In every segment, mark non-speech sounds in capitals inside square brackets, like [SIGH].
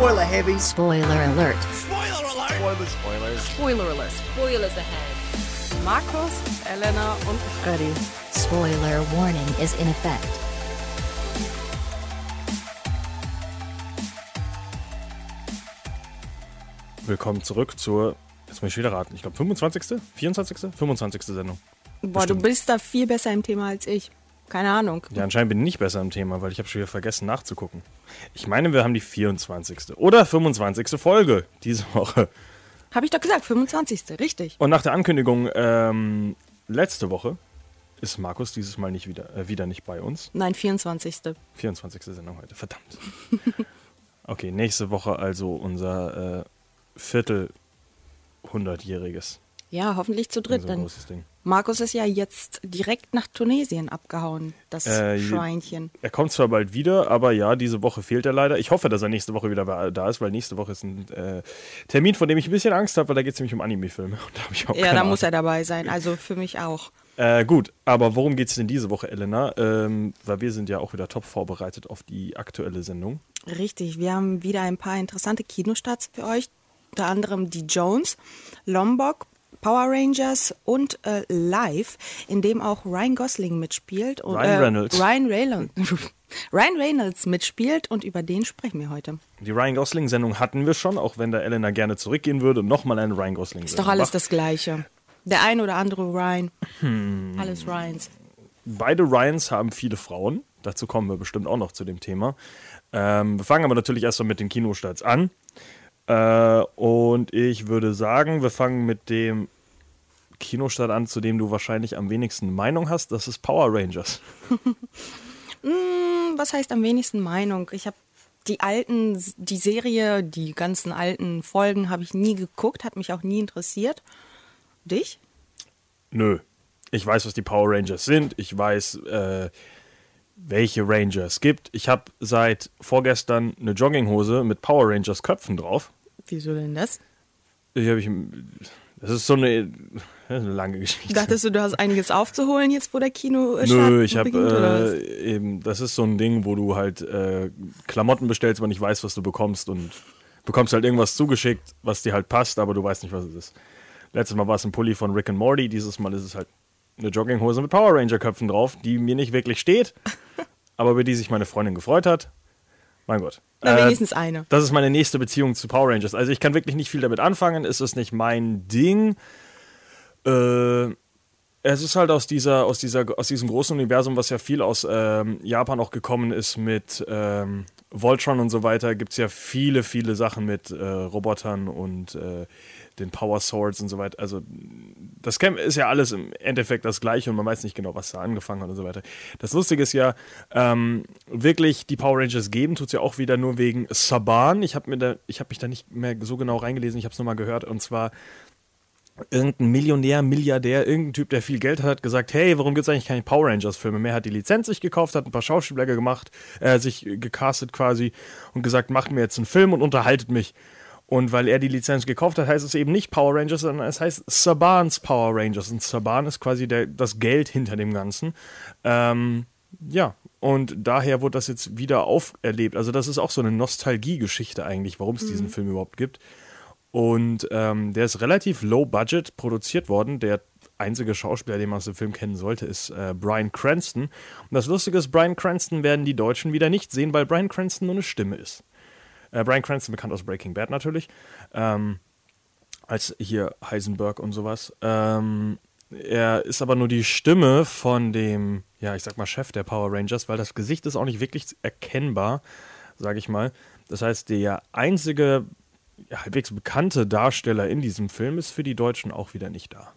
Spoiler heavy. Spoiler alert. Spoiler alert. Spoilers. Spoilers. Spoiler alert. Spoilers ahead. Markus, Elena und Freddy. Spoiler warning is in effect. Willkommen zurück zur, jetzt muss ich wieder raten, ich glaube 25., 24., 25. Sendung. Boah, du bist da viel besser im Thema als ich. Keine Ahnung. Ja, anscheinend bin ich nicht besser im Thema, weil ich habe schon wieder vergessen nachzugucken. Ich meine, wir haben die 24. oder 25. Folge diese Woche. Habe ich doch gesagt, 25. Richtig. Und nach der Ankündigung ähm, letzte Woche ist Markus dieses Mal nicht wieder, äh, wieder nicht bei uns. Nein, 24. 24. Sendung heute, verdammt. [LAUGHS] Okay, nächste Woche also unser äh, Viertel hundertjähriges. Ja, hoffentlich zu dritt. So ein großes Ding. Markus ist ja jetzt direkt nach Tunesien abgehauen, das Äh, Schweinchen. Er kommt zwar bald wieder, aber ja, diese Woche fehlt er leider. Ich hoffe, dass er nächste Woche wieder da ist, weil nächste Woche ist ein äh, Termin, von dem ich ein bisschen Angst habe, weil da geht es nämlich um Anime-Filme. [LAUGHS] Da Ja, da muss er dabei sein. Also für mich auch. Äh, gut, aber worum geht es denn diese Woche, Elena? Ähm, weil wir sind ja auch wieder top vorbereitet auf die aktuelle Sendung. Richtig, wir haben wieder ein paar interessante Kinostarts für euch. Unter anderem die Jones, Lombok, Power Rangers und äh, Live, in dem auch Ryan Gosling mitspielt. Und, Ryan äh, Reynolds. Ryan Reynolds. [LAUGHS] Ryan Reynolds mitspielt und über den sprechen wir heute. Die Ryan Gosling-Sendung hatten wir schon, auch wenn da Elena gerne zurückgehen würde und nochmal eine Ryan Gosling-Sendung Ist doch alles macht. das Gleiche. Der ein oder andere Ryan. Hm. Alles Ryans. Beide Ryans haben viele Frauen. Dazu kommen wir bestimmt auch noch zu dem Thema. Ähm, wir fangen aber natürlich erstmal mit den Kinostarts an. Äh, und ich würde sagen, wir fangen mit dem Kinostart an, zu dem du wahrscheinlich am wenigsten Meinung hast. Das ist Power Rangers. Hm, [LAUGHS] was heißt am wenigsten Meinung? Ich habe die alten, die Serie, die ganzen alten Folgen habe ich nie geguckt, hat mich auch nie interessiert. Dich? Nö. Ich weiß, was die Power Rangers sind. Ich weiß, äh, welche Ranger es gibt. Ich habe seit vorgestern eine Jogginghose mit Power Rangers Köpfen drauf. Wieso denn das? Ich hab ich, das ist so eine, eine lange Geschichte. Dachtest du, du hast einiges aufzuholen jetzt, wo der Kino äh, Nö, ich habe äh, eben, das ist so ein Ding, wo du halt äh, Klamotten bestellst, aber nicht weißt, was du bekommst und bekommst halt irgendwas zugeschickt, was dir halt passt, aber du weißt nicht, was es ist. Letztes Mal war es ein Pulli von Rick and Morty, dieses Mal ist es halt eine Jogginghose mit Power Ranger Köpfen drauf, die mir nicht wirklich steht, [LAUGHS] aber über die sich meine Freundin gefreut hat. Mein Gott. Na, Äh, wenigstens eine. das ist meine nächste Beziehung zu Power Rangers. Also ich kann wirklich nicht viel damit anfangen. Es ist nicht mein Ding. Äh, es ist halt aus dieser, aus dieser, aus diesem großen Universum, was ja viel aus ähm, Japan auch gekommen ist mit ähm, Voltron und so weiter, gibt es ja viele, viele Sachen mit äh, Robotern und äh, den Power Swords und so weiter. Also das Camp ist ja alles im Endeffekt das gleiche und man weiß nicht genau, was da angefangen hat und so weiter. Das Lustige ist ja, ähm, wirklich die Power Rangers geben, tut es ja auch wieder nur wegen Saban. Ich habe hab mich da nicht mehr so genau reingelesen, ich habe es nochmal gehört und zwar irgendein Millionär, Milliardär, irgendein Typ, der viel Geld hat, hat gesagt, hey, warum gibt es eigentlich keine Power Rangers-Filme mehr? Hat die Lizenz sich gekauft, hat ein paar Schauspieler gemacht, äh, sich gecastet quasi und gesagt, macht mir jetzt einen Film und unterhaltet mich. Und weil er die Lizenz gekauft hat, heißt es eben nicht Power Rangers, sondern es heißt Sabans Power Rangers. Und Saban ist quasi der, das Geld hinter dem Ganzen. Ähm, ja, und daher wurde das jetzt wieder auferlebt. Also das ist auch so eine Nostalgie-Geschichte eigentlich, warum es diesen Film überhaupt gibt. Und ähm, der ist relativ low budget produziert worden. Der einzige Schauspieler, den man aus dem Film kennen sollte, ist äh, Brian Cranston. Und das Lustige ist, Brian Cranston werden die Deutschen wieder nicht sehen, weil Brian Cranston nur eine Stimme ist. Äh, Brian Cranston, bekannt aus Breaking Bad natürlich, ähm, als hier Heisenberg und sowas. Ähm, er ist aber nur die Stimme von dem, ja, ich sag mal, Chef der Power Rangers, weil das Gesicht ist auch nicht wirklich erkennbar, sage ich mal. Das heißt, der einzige ja, halbwegs bekannte Darsteller in diesem Film ist für die Deutschen auch wieder nicht da.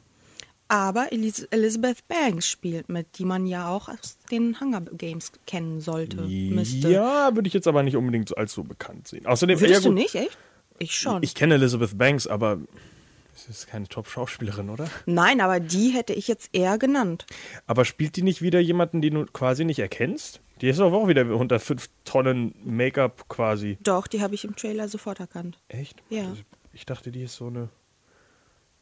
Aber Elizabeth Banks spielt mit, die man ja auch aus den Hunger Games kennen sollte, müsste. Ja, würde ich jetzt aber nicht unbedingt als so bekannt sehen. Außerdem, Würdest ja, du nicht, echt? Ich schon. Ich kenne Elizabeth Banks, aber sie ist keine Top-Schauspielerin, oder? Nein, aber die hätte ich jetzt eher genannt. Aber spielt die nicht wieder jemanden, den du quasi nicht erkennst? Die ist doch auch wieder unter 5 Tonnen Make-up quasi. Doch, die habe ich im Trailer sofort erkannt. Echt? Ja. Ich dachte, die ist so eine.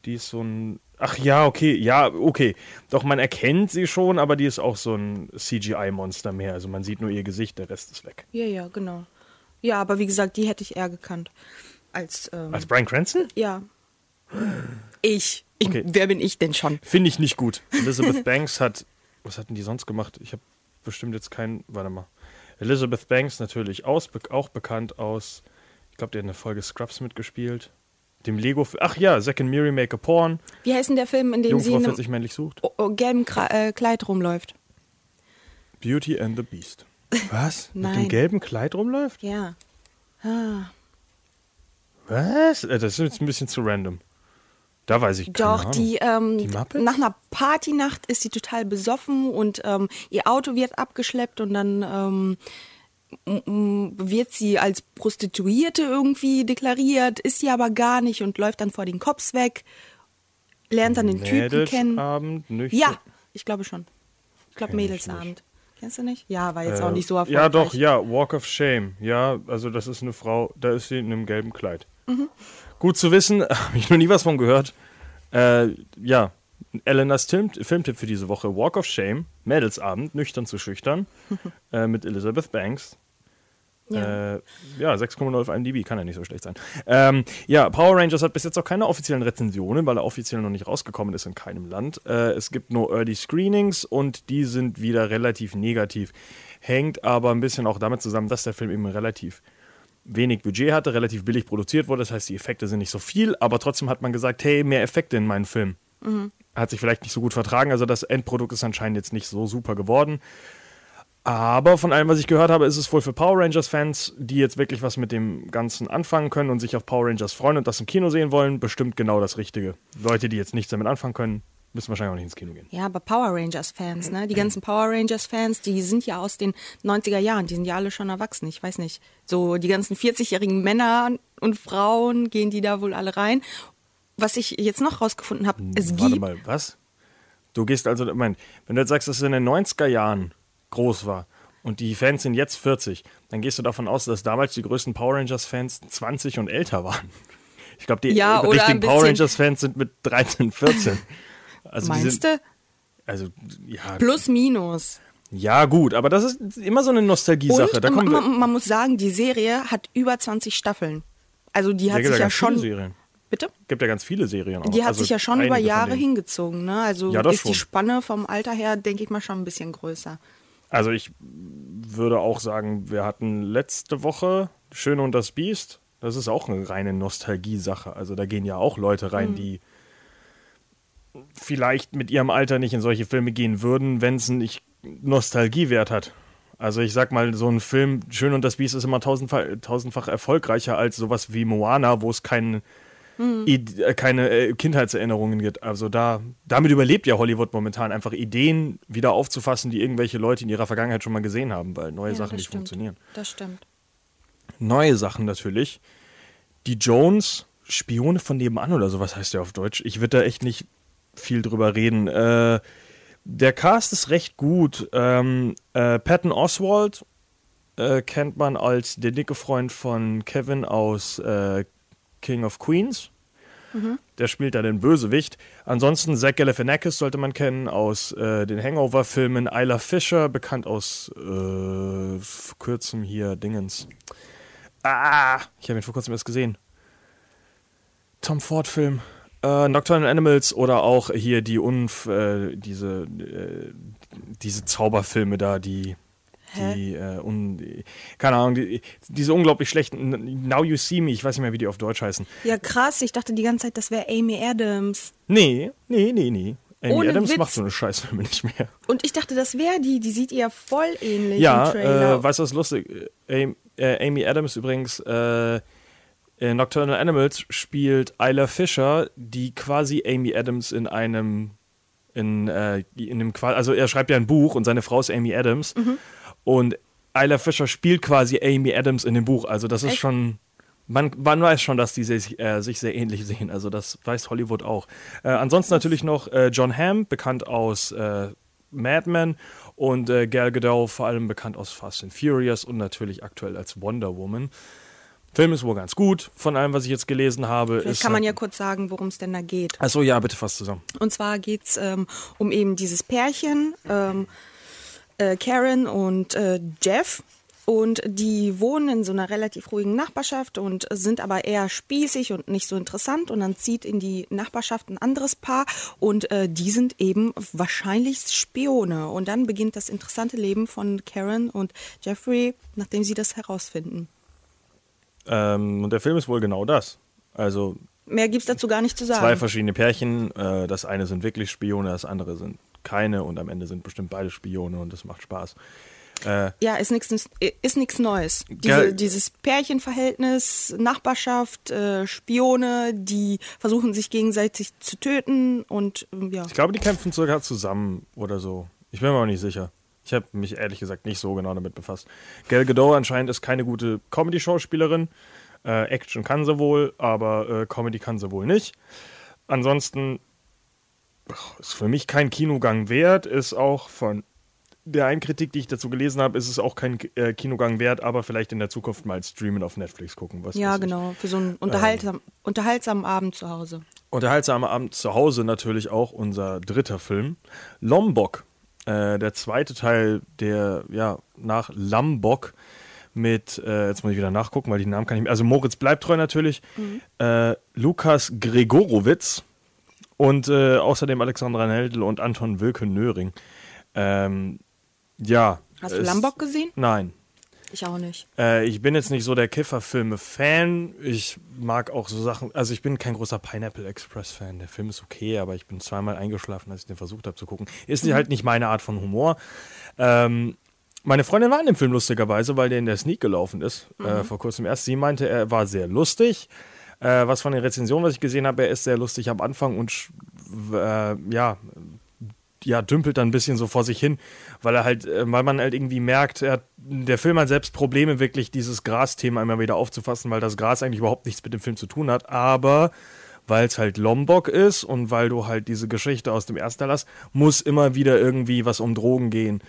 Die ist so ein. Ach ja, okay, ja, okay. Doch man erkennt sie schon, aber die ist auch so ein CGI-Monster mehr. Also man sieht nur ihr Gesicht, der Rest ist weg. Ja, ja, genau. Ja, aber wie gesagt, die hätte ich eher gekannt. Als, ähm, Als Brian Cranston? ja. Ich. ich Okay. Wer bin ich denn schon? Finde ich nicht gut. Elizabeth [LAUGHS] Banks hat. Was hatten die sonst gemacht? Ich habe bestimmt jetzt keinen. Warte mal. Elizabeth Banks natürlich aus, auch bekannt aus. Ich glaube, die hat eine Folge Scrubs mitgespielt. Dem Lego. Ach ja, Second Mary Make a Porn. Wie heißt denn der Film, in dem sie Jungfrau 40 einem männlich sucht. oh, oh, gelben Kra äh, Kleid rumläuft? Beauty and the Beast. [LAUGHS] Was? Mit dem gelben Kleid rumläuft? Ja. Ah. Was? Äh, Das ist jetzt ein bisschen zu random. Da weiß ich keine Doch, Ahnung. die, ähm, Die Muppets? nach einer Partynacht ist sie total besoffen und ähm, ihr Auto wird abgeschleppt und dann ähm, wird sie als Prostituierte irgendwie deklariert, ist sie aber gar nicht und läuft dann vor den Cops weg, lernt dann den Typen kennen. Mädelsabend, nüchtern. Ja, ich glaube schon. Ich glaube Kenn ich Mädelsabend. Kennst du nicht? Ja, war jetzt Äh, auch nicht so erfolgreich. Ja, doch, ja, Walk of Shame. Ja, also das ist eine Frau, da ist sie in einem gelben Kleid. Mhm. Gut zu wissen, [LAUGHS] habe ich noch nie was von gehört. Äh, ja, Elenas Film Filmtipp für diese Woche: Walk of Shame, Mädelsabend, nüchtern zu schüchtern, [LAUGHS] äh, mit Elizabeth Banks. Ja. Äh, ja, 6,0 auf IMDb, kann ja nicht so schlecht sein. Ähm, ja, Power Rangers hat bis jetzt auch keine offiziellen Rezensionen, weil er offiziell noch nicht rausgekommen ist in keinem Land. Äh, es gibt nur Early Screenings und die sind wieder relativ negativ. Hängt aber ein bisschen auch damit zusammen, dass der Film eben relativ wenig Budget hatte, relativ billig produziert wurde. Das heißt, die Effekte sind nicht so viel, aber trotzdem hat man gesagt, hey, mehr Effekte in meinen Film. Hat sich vielleicht nicht so gut vertragen, also das Endprodukt ist anscheinend jetzt nicht so super geworden. Aber von allem, was ich gehört habe, ist es wohl für Power Rangers-Fans, die jetzt wirklich was mit dem Ganzen anfangen können und sich auf Power Rangers freuen und das im Kino sehen wollen, bestimmt genau das Richtige. Leute, die jetzt nichts damit anfangen können, müssen wahrscheinlich auch nicht ins Kino gehen. Ja, aber Power Rangers-Fans, ne? Die ganzen Power Rangers-Fans, die sind ja aus den 90er Jahren, die sind ja alle schon erwachsen, ich weiß nicht. So die ganzen 40-jährigen Männer und Frauen gehen die da wohl alle rein. Was ich jetzt noch rausgefunden habe, es Warte gibt. mal, was? Du gehst also, Moment, wenn du jetzt sagst, dass es in den 90er Jahren groß war und die Fans sind jetzt 40, dann gehst du davon aus, dass damals die größten Power Rangers-Fans 20 und älter waren. Ich glaube, die Ja, oder richtigen Power Rangers-Fans sind mit 13, 14. Also die Meinst du? Also, ja, Plus, minus. ja, gut, aber das ist immer so eine Nostalgie-Sache. Und Da ma- kommen wir, man, man muss sagen, die Serie hat über 20 Staffeln. Also die hat sich ja schon. Serien. Bitte? gibt ja ganz viele Serien auch. Die hat also sich ja schon über Jahre hingezogen. Ne? Also Ja, ist die schon. Spanne vom Alter her, denke ich mal, schon ein bisschen größer. Also ich würde auch sagen, wir hatten letzte Woche Schöne und das Biest. Das ist auch eine reine Nostalgie-Sache. Also da gehen ja auch Leute rein, die vielleicht mit ihrem Alter nicht in solche Filme gehen würden, wenn es nicht Nostalgiewert hat. Also ich sag mal, so ein Film, Schön und das Biest, ist immer tausendfach, tausendfach erfolgreicher als sowas wie Moana, wo es kein, Id- äh, keine äh, Kindheitserinnerungen gibt. Also da, damit überlebt ja Hollywood momentan einfach Ideen wieder aufzufassen, die irgendwelche Leute in ihrer Vergangenheit schon mal gesehen haben, weil neue Ja, Sachen nicht stimmt. funktionieren. Das stimmt. Neue Sachen natürlich. Die Jones, Spione von nebenan oder sowas heißt der auf Deutsch. Ich würde da echt nicht viel drüber reden. Äh, der Cast ist recht gut. Ähm, äh, Patton Oswald äh, kennt man als der dicke Freund von Kevin aus äh, King of Queens. Der spielt da den Bösewicht. Ansonsten Zach Galifianakis sollte man kennen aus äh, den Hangover-Filmen. Isla Fisher, bekannt aus äh, vor kurzem hier Dingens. Ah, ich habe ihn vor kurzem erst gesehen. Tom Ford-Film. Äh, Nocturnal Animals oder auch hier die Unf äh, diese äh, diese Zauberfilme da, die die, äh, un, die keine Ahnung, die, diese unglaublich schlechten Now You See Me, ich weiß nicht mehr, wie die auf Deutsch heißen. Ja, krass. Ich dachte die ganze Zeit, das wäre Amy Adams. Nee, nee, nee, nee. Amy Ohne Adams Witz. macht so eine Scheißfilme [LAUGHS] nicht mehr. Und ich dachte, das wäre die. Die sieht ihr voll ähnlich Ja, im Trailer. äh, weißt du, was lustig? Amy, äh, Amy Adams übrigens, äh, in Nocturnal Animals spielt Isla Fisher, die quasi Amy Adams in einem, in, äh, in einem, also er schreibt ja ein Buch und seine Frau ist Amy Adams Mhm. Und Isla Fisher spielt quasi Amy Adams in dem Buch. Also das ist Echt? schon, man, man weiß schon, dass die sich, äh, sich sehr ähnlich sehen. Also das weiß Hollywood auch. Äh, ansonsten natürlich noch äh, John Hamm, bekannt aus äh, Mad Men und äh, Gal Gadot, vor allem bekannt aus Fast and Furious und natürlich aktuell als Wonder Woman. Film ist wohl ganz gut, von allem, was ich jetzt gelesen habe. Vielleicht ist kann man halt- ja kurz sagen, worum es denn da geht. Achso, ja, bitte fast zusammen. Und zwar geht es ähm, um eben dieses Pärchen, ähm, äh, Karen und äh, Jeff. Und die wohnen in so einer relativ ruhigen Nachbarschaft und sind aber eher spießig und nicht so interessant. Und dann zieht in die Nachbarschaft ein anderes Paar und äh, die sind eben wahrscheinlich Spione. Und dann beginnt das interessante Leben von Karen und Jeffrey, nachdem sie das herausfinden. Ähm, und der Film ist wohl genau das. Also Mehr gibt's dazu gar nicht zu sagen. zwei verschiedene Pärchen. Äh, das eine sind wirklich Spione, das andere sind keine. Und am Ende sind bestimmt beide Spione und das macht Spaß. Äh, Ja, ist nichts ist nix Neues. Diese, dieses Pärchenverhältnis, Nachbarschaft, äh, Spione, die versuchen sich gegenseitig zu töten und ähm, ja. ich glaube, die kämpfen sogar zusammen oder so. Ich bin mir auch nicht sicher. Ich habe mich ehrlich gesagt nicht so genau damit befasst. Gal Gadot anscheinend ist keine gute Comedy-Schauspielerin. Äh, Action kann sie wohl, aber äh, Comedy kann sie wohl nicht. Ansonsten ist für mich kein Kinogang wert, ist auch von der einen Kritik, die ich dazu gelesen habe, ist es auch kein äh, Kinogang wert, aber vielleicht in der Zukunft mal streamen auf Netflix gucken. Was Ja, ich. genau, für so einen unterhaltsam, unterhaltsamen Abend zu Hause. Unterhaltsamer Abend zu Hause natürlich auch unser dritter Film. Lombok, äh, der zweite Teil der, ja, nach Lambok mit, äh, jetzt muss ich wieder nachgucken, weil die Namen kann ich nicht also Moritz bleibt treu natürlich, äh, Lukas Gregorowitz und äh, außerdem Alexandra Neldl und Anton Wilke Nöring. Ähm, ja. Hast du Lambok gesehen? Nein. Ich auch nicht. Äh, ich bin jetzt nicht so der Kifferfilme-Fan. Ich mag auch so Sachen. Also, ich bin kein großer Pineapple Express-Fan. Der Film ist okay, aber ich bin zweimal eingeschlafen, als ich den versucht habe zu gucken. Ist halt nicht meine Art von Humor. Ähm, meine Freundin war in dem Film lustigerweise, weil der in der Sneak gelaufen ist. Äh, vor kurzem erst. Sie meinte, er war sehr lustig. Äh, was von den Rezensionen, was ich gesehen habe, er ist sehr lustig am Anfang und äh, ja, ja, dümpelt dann ein bisschen so vor sich hin, weil er halt, äh, weil man halt irgendwie merkt, er hat, der Film hat selbst Probleme, wirklich dieses Gras-Thema immer wieder aufzufassen, weil das Gras eigentlich überhaupt nichts mit dem Film zu tun hat, aber weil es halt Lombok ist und weil du halt diese Geschichte aus dem hast, muss immer wieder irgendwie was um Drogen gehen.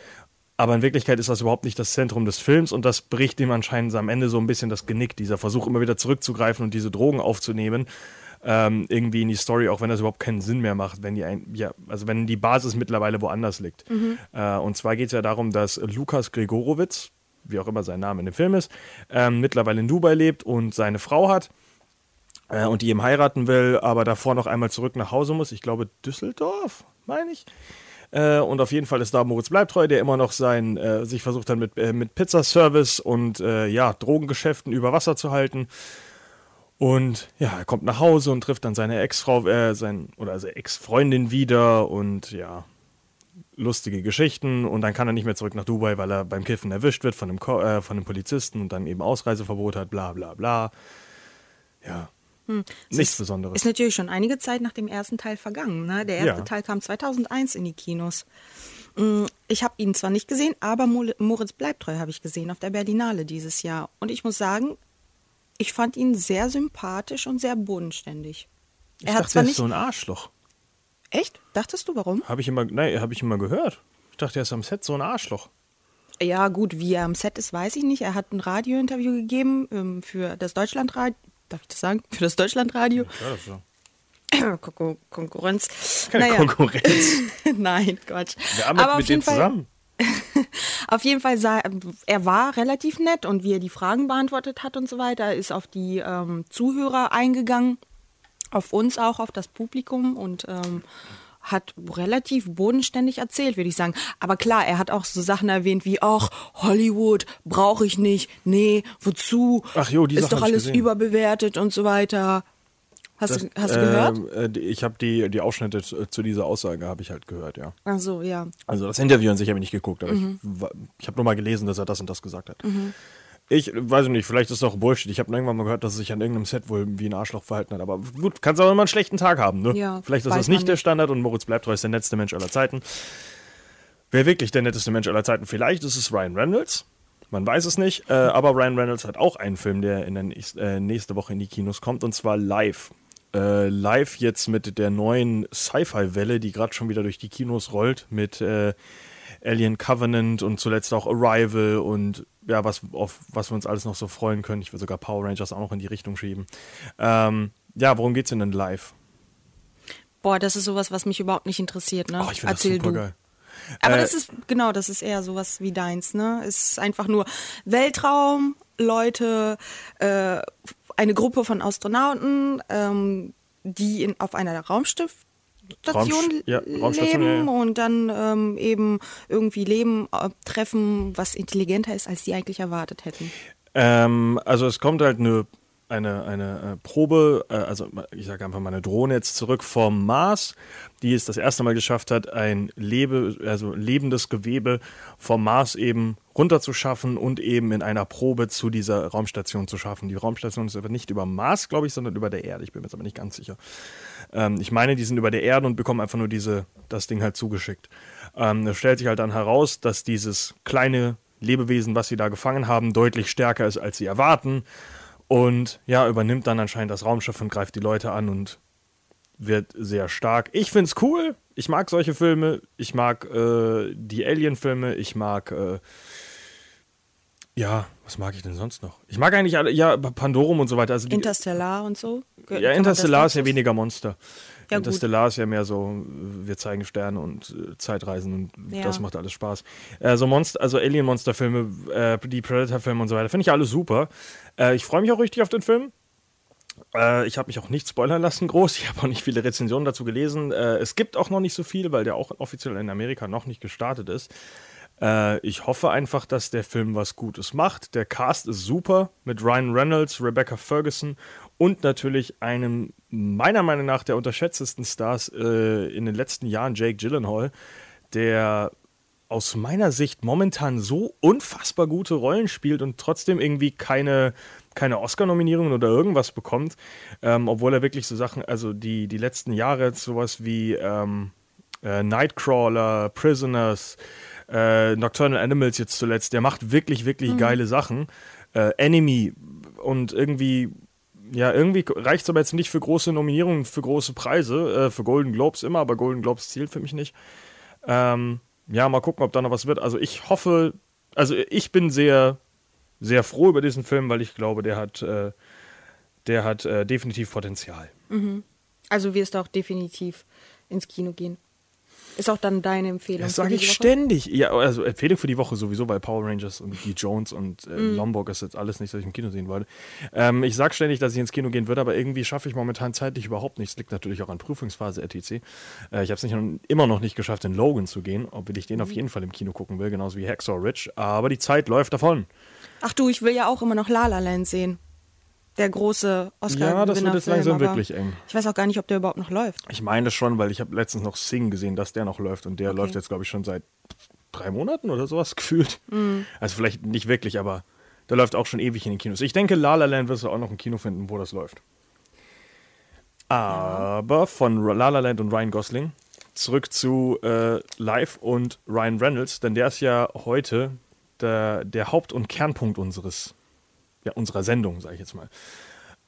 Aber in Wirklichkeit ist das überhaupt nicht das Zentrum des Films und das bricht ihm anscheinend am Ende so ein bisschen das Genick, dieser Versuch immer wieder zurückzugreifen und diese Drogen aufzunehmen ähm, irgendwie in die Story, auch wenn das überhaupt keinen Sinn mehr macht, wenn die ein, ja, also wenn die Basis mittlerweile woanders liegt. Äh, und zwar geht es ja darum, dass Lukas Gregorowitz, wie auch immer sein Name in dem Film ist, ähm, mittlerweile in Dubai lebt und seine Frau hat äh, und die ihm heiraten will, aber davor noch einmal zurück nach Hause muss. Ich glaube Düsseldorf, meine ich. Äh, und auf jeden Fall ist da Moritz Bleibtreu, der immer noch sein, äh, sich versucht dann mit, äh, mit Pizzaservice und äh, ja, Drogengeschäften über Wasser zu halten. Und ja, er kommt nach Hause und trifft dann seine Ex-Frau, äh, sein, oder seine Ex-Freundin wieder und ja, lustige Geschichten. Und dann kann er nicht mehr zurück nach Dubai, weil er beim Kiffen erwischt wird von einem, Ko äh, von einem Polizisten und dann eben Ausreiseverbot hat, bla bla bla. Ja, nichts Besonderes. Ist natürlich schon einige Zeit nach dem ersten Teil vergangen. Ne? Der erste Ja. Teil kam 2001 in die Kinos. Mm, Ich habe ihn zwar nicht gesehen, aber Mo- Moritz Bleibtreu habe ich gesehen auf der Berlinale dieses Jahr. Und ich muss sagen, ich fand ihn sehr sympathisch und sehr bodenständig. ich Er hat dachte, zwar er ist nicht. so ein Arschloch. Echt? Dachtest du, warum? Habe ich immer, nein, habe ich immer gehört. Ich dachte, er ist am Set so ein Arschloch. Ja, gut, wie er am Set ist, weiß ich nicht. Er hat ein Radiointerview gegeben ähm, für das Deutschlandradio. Darf ich das sagen? Für das Deutschlandradio. Ja, so. [CLEARS THROAT] Kon Konkurrenz. Keine Naja. Konkurrenz. [LAUGHS] Nein, Quatsch. Wir arbeiten Aber auf mit jeden denen Fall, zusammen. [LAUGHS] Auf jeden Fall sah er war relativ nett und wie er die Fragen beantwortet hat und so weiter, Er ist auf die ähm, Zuhörer eingegangen, auf uns auch, auf das Publikum und ähm, hat relativ bodenständig erzählt, würde ich sagen. Aber klar, er hat auch so Sachen erwähnt wie, ach, Hollywood brauche ich nicht, nee, wozu? Ach jo, die Ist Sachen doch alles überbewertet und so weiter. Hast, du, hast du gehört? Ähm, äh, ich habe die, die Ausschnitte zu, zu dieser Aussage habe ich halt gehört, ja. Ach so, ja. Also das Interview an sich habe ich nicht geguckt, aber Mhm. ich, ich habe nur mal gelesen, dass er das und das gesagt hat. Ich weiß nicht, vielleicht ist es auch Bullshit. Ich habe irgendwann mal gehört, dass er sich an irgendeinem Set wohl wie ein Arschloch verhalten hat. Aber gut, kannst auch immer einen schlechten Tag haben, ne? Ja, vielleicht ist das nicht der. Standard und Moritz Bleibtreu ist der netteste Mensch aller Zeiten. Wer wirklich der netteste Mensch aller Zeiten vielleicht ist, es Ryan Reynolds. Man weiß es nicht, äh, aber Ryan Reynolds hat auch einen Film, der in der nächst, äh, nächste Woche in die Kinos kommt, und zwar Live. Äh, live jetzt mit der neuen Sci-Fi-Welle, die gerade schon wieder durch die Kinos rollt, mit äh, Alien Covenant und zuletzt auch Arrival und ja, was, auf was wir uns alles noch so freuen können. Ich will sogar Power Rangers auch noch in die Richtung schieben. Ähm, ja, worum geht's denn denn live? Boah, das ist sowas, was mich überhaupt nicht interessiert, ne? Oh, ich finde das Erzähl super du. geil. Aber Äh, das ist, genau, das ist eher sowas wie deins, ne? Es ist einfach nur Weltraum, Leute, äh, eine Gruppe von Astronauten, ähm, die in, auf einer Raumstiftstation Raumsch- ja, Raumstation, leben ja, ja. und dann ähm, eben irgendwie Leben äh, treffen, was intelligenter ist, als die eigentlich erwartet hätten. Ähm, also es kommt halt eine, eine, eine äh, Probe, äh, also ich sage einfach mal eine Drohne jetzt zurück vom Mars, die es das erste Mal geschafft hat, ein Lebe, also lebendes Gewebe vom Mars eben runterzuschaffen und eben in einer Probe zu dieser Raumstation zu schaffen. Die Raumstation ist aber nicht über Mars, glaube ich, sondern über der Erde. Ich bin mir jetzt aber nicht ganz sicher. Ähm, ich meine, die sind über der Erde und bekommen einfach nur diese, das Ding halt zugeschickt. Ähm, es stellt sich halt dann heraus, dass dieses kleine Lebewesen, was sie da gefangen haben, deutlich stärker ist, als sie erwarten. Und ja, übernimmt dann anscheinend das Raumschiff und greift die Leute an und wird sehr stark. Ich find's cool. Ich mag solche Filme. Ich mag äh, die Alien-Filme. Ich mag äh, ja, was mag ich denn sonst noch? Ich mag eigentlich alle, ja, Pandorum und so weiter. Also die, Interstellar und so. Ge- ja, Interstellar ist ja weniger Monster. Ja, gut. Interstellar ist ja mehr so, wir zeigen Sterne und äh, Zeitreisen und Ja. das macht alles Spaß. Äh, so Monster, also Alien-Monster-Filme, äh, die Predator-Filme und so weiter, finde ich alle super. Äh, ich freue mich auch richtig auf den Film. Äh, ich habe mich auch nicht spoilern lassen, groß. Ich [LAUGHS] habe auch nicht viele Rezensionen dazu gelesen. Es gibt auch noch nicht so viel, weil der auch offiziell in Amerika noch nicht gestartet ist. Äh, ich hoffe einfach, dass der Film was Gutes macht. Der Cast ist super mit Ryan Reynolds, Rebecca Ferguson und natürlich einem meiner Meinung nach der unterschätztesten Stars äh, in den letzten Jahren, Jake Gyllenhaal, der aus meiner Sicht momentan so unfassbar gute Rollen spielt und trotzdem irgendwie keine, keine Oscar-Nominierungen oder irgendwas bekommt, ähm, obwohl er wirklich so Sachen, also die, die letzten Jahre sowas wie ähm, äh, Nightcrawler, Prisoners, äh, Nocturnal Animals jetzt zuletzt, der macht wirklich, wirklich geile Sachen. Äh, Enemy und irgendwie, ja, irgendwie reicht es aber jetzt nicht für große Nominierungen, für große Preise, äh, für Golden Globes immer, aber Golden Globes zielt für mich nicht. Ähm, ja, mal gucken, ob da noch was wird. Also ich hoffe, also ich bin sehr, sehr froh über diesen Film, weil ich glaube, der hat, äh, der hat äh, definitiv Potenzial. Also wirst du auch definitiv ins Kino gehen. Ist auch dann deine Empfehlung. Das sage ich ständig. Ja, also Empfehlung für die Woche sowieso, weil Power Rangers und die Jones und äh, Mhm. Lombok ist jetzt alles nicht, was ich im Kino sehen wollte. Ähm, ich sage ständig, dass ich ins Kino gehen würde, aber irgendwie schaffe ich momentan zeitlich überhaupt nichts. Liegt natürlich auch an Prüfungsphase RTC. Äh, ich habe es nicht, immer noch nicht geschafft, in Logan zu gehen, obwohl ich den Mhm. auf jeden Fall im Kino gucken will, genauso wie Hacksaw Ridge. Aber die Zeit läuft davon. Ach du, ich will ja auch immer noch La La Land sehen. Der große oscar Ja, das wird jetzt langsam wirklich eng. Ich weiß auch gar nicht, ob der überhaupt noch läuft. Ich meine schon, weil ich habe letztens noch Sing gesehen, dass der noch läuft und der Okay. läuft jetzt, glaube ich, schon seit drei Monaten oder sowas [LAUGHS] gefühlt. Mhm. Also vielleicht nicht wirklich, aber der läuft auch schon ewig in den Kinos. Ich denke, La La Land wirst du auch noch ein Kino finden, wo das läuft. Aber von La La Land und Ryan Gosling zurück zu äh, Live und Ryan Reynolds, denn der ist ja heute der, der Haupt- und Kernpunkt unseres, ja, unserer Sendung, sage ich jetzt mal.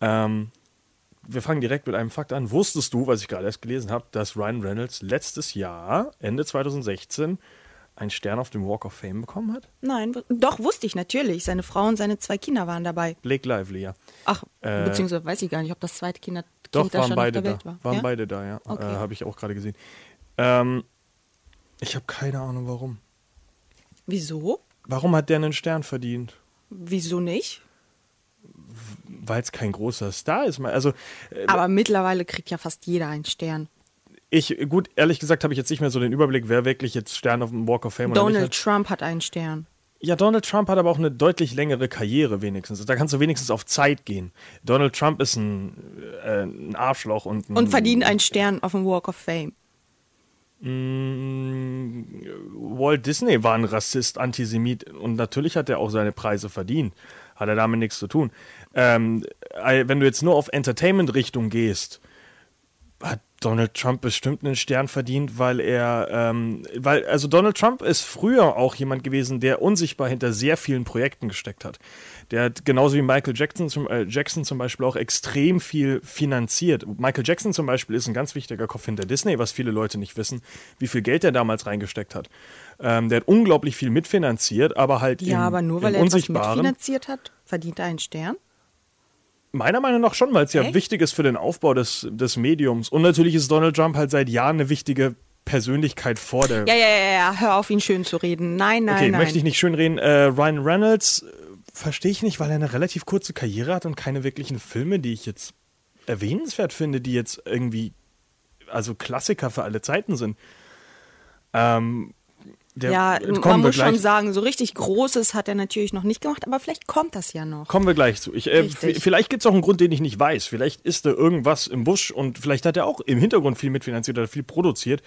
Ähm, wir fangen direkt mit einem Fakt an. Wusstest du, was ich gerade erst gelesen habe, dass Ryan Reynolds letztes Jahr, Ende 2016, einen Stern auf dem Walk of Fame bekommen hat? Nein, doch, wusste ich natürlich. Seine Frau und seine zwei Kinder waren dabei. Blake Lively, ja. Ach, Äh, beziehungsweise weiß ich gar nicht, ob das zweite Kinder, Doch, Kind da waren schon beide auf der da. Welt war. Waren ja? beide da, ja. Okay. Äh, habe ich auch gerade gesehen. Ähm, ich habe keine Ahnung, warum. Wieso? Warum hat der einen Stern verdient? Wieso nicht? Weil es kein großer Star ist. Also, äh, Aber mittlerweile kriegt ja fast jeder einen Stern. ich, gut, ehrlich gesagt, habe ich jetzt nicht mehr so den Überblick, wer wirklich jetzt Stern auf dem Walk of Fame oder nicht Donald hat. Trump hat einen Stern. Ja, Donald Trump hat aber auch eine deutlich längere Karriere wenigstens. Da kannst du wenigstens auf Zeit gehen. Donald Trump ist ein, äh, ein Arschloch und ein, Und verdient einen Stern auf dem Walk of Fame. Mm, Walt Disney war ein Rassist, Antisemit und natürlich hat er auch seine Preise verdient. Hat er damit nichts zu tun. Ähm, äh, wenn du jetzt nur auf Entertainment-Richtung gehst, hat Donald Trump bestimmt einen Stern verdient, weil er, ähm, weil, also Donald Trump ist früher auch jemand gewesen, der unsichtbar hinter sehr vielen Projekten gesteckt hat. Der hat genauso wie Michael Jackson zum, äh, Jackson zum Beispiel auch extrem viel finanziert. Michael Jackson zum Beispiel ist ein ganz wichtiger Kopf hinter Disney, was viele Leute nicht wissen, wie viel Geld er damals reingesteckt hat. Ähm, der hat unglaublich viel mitfinanziert, aber halt Ja, im, aber nur weil er etwas mitfinanziert hat, verdient er einen Stern? Meiner Meinung nach schon, weil es ja Echt? wichtig ist für den Aufbau des, des Mediums. Und natürlich ist Donald Trump halt seit Jahren eine wichtige Persönlichkeit vor der. Ja, ja, ja, ja, hör auf, ihn schön zu reden. Nein, nein, okay, nein. möchte ich nicht schön reden. Äh, Ryan Reynolds äh, verstehe ich nicht, weil er eine relativ kurze Karriere hat und keine wirklichen Filme, die ich jetzt erwähnenswert finde, die jetzt irgendwie also Klassiker für alle Zeiten sind. Ähm, der, ja, man muss schon sagen, so richtig Großes hat er natürlich noch nicht gemacht, aber vielleicht kommt das ja noch. Kommen wir gleich zu. Ich, äh, vielleicht gibt es auch einen Grund, den ich nicht weiß. Vielleicht ist da irgendwas im Busch und vielleicht hat er auch im Hintergrund viel mitfinanziert oder viel produziert.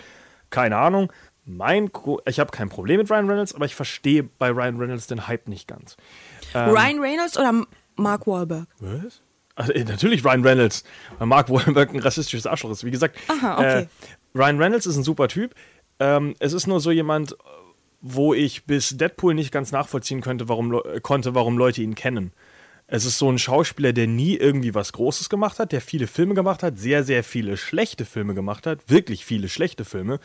Keine Ahnung. Mein, Gro- ich habe kein Problem mit Ryan Reynolds, aber ich verstehe bei Ryan Reynolds den Hype nicht ganz. Ähm. Ryan Reynolds oder Mark Wahlberg? Was? Also, äh, natürlich Ryan Reynolds, weil Mark Wahlberg ein rassistisches Arschloch ist. Wie gesagt, Aha, okay. äh, Ryan Reynolds ist ein super Typ. Ähm, es ist nur so jemand, wo ich bis Deadpool nicht ganz nachvollziehen könnte, warum, äh, konnte, warum Leute ihn kennen. Es ist so ein Schauspieler, der nie irgendwie was Großes gemacht hat, der viele Filme gemacht hat, sehr, sehr viele schlechte Filme gemacht hat, wirklich viele schlechte Filme.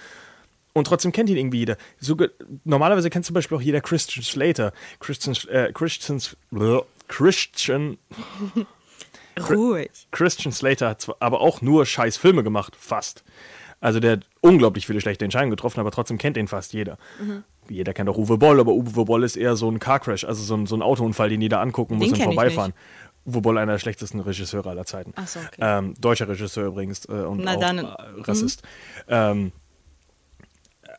Und trotzdem kennt ihn irgendwie jeder. So, normalerweise kennt zum Beispiel auch jeder Christian Slater. Christian, äh, Christian, Christian [LAUGHS] Ruhig. Christian Slater hat zwar, aber auch nur scheiß Filme gemacht, fast. Also der hat unglaublich viele schlechte Entscheidungen getroffen, aber trotzdem kennt ihn fast jeder. Mhm. Jeder kennt auch Uwe Boll, aber Uwe Boll ist eher so ein Car Crash, also so ein, so ein Autounfall, den jeder angucken muss Den und kenn ich vorbeifahren. Uwe Boll, einer der schlechtesten Regisseure aller Zeiten. Ach so, okay. ähm, deutscher Regisseur übrigens äh, und Na auch äh, Rassist. Ähm,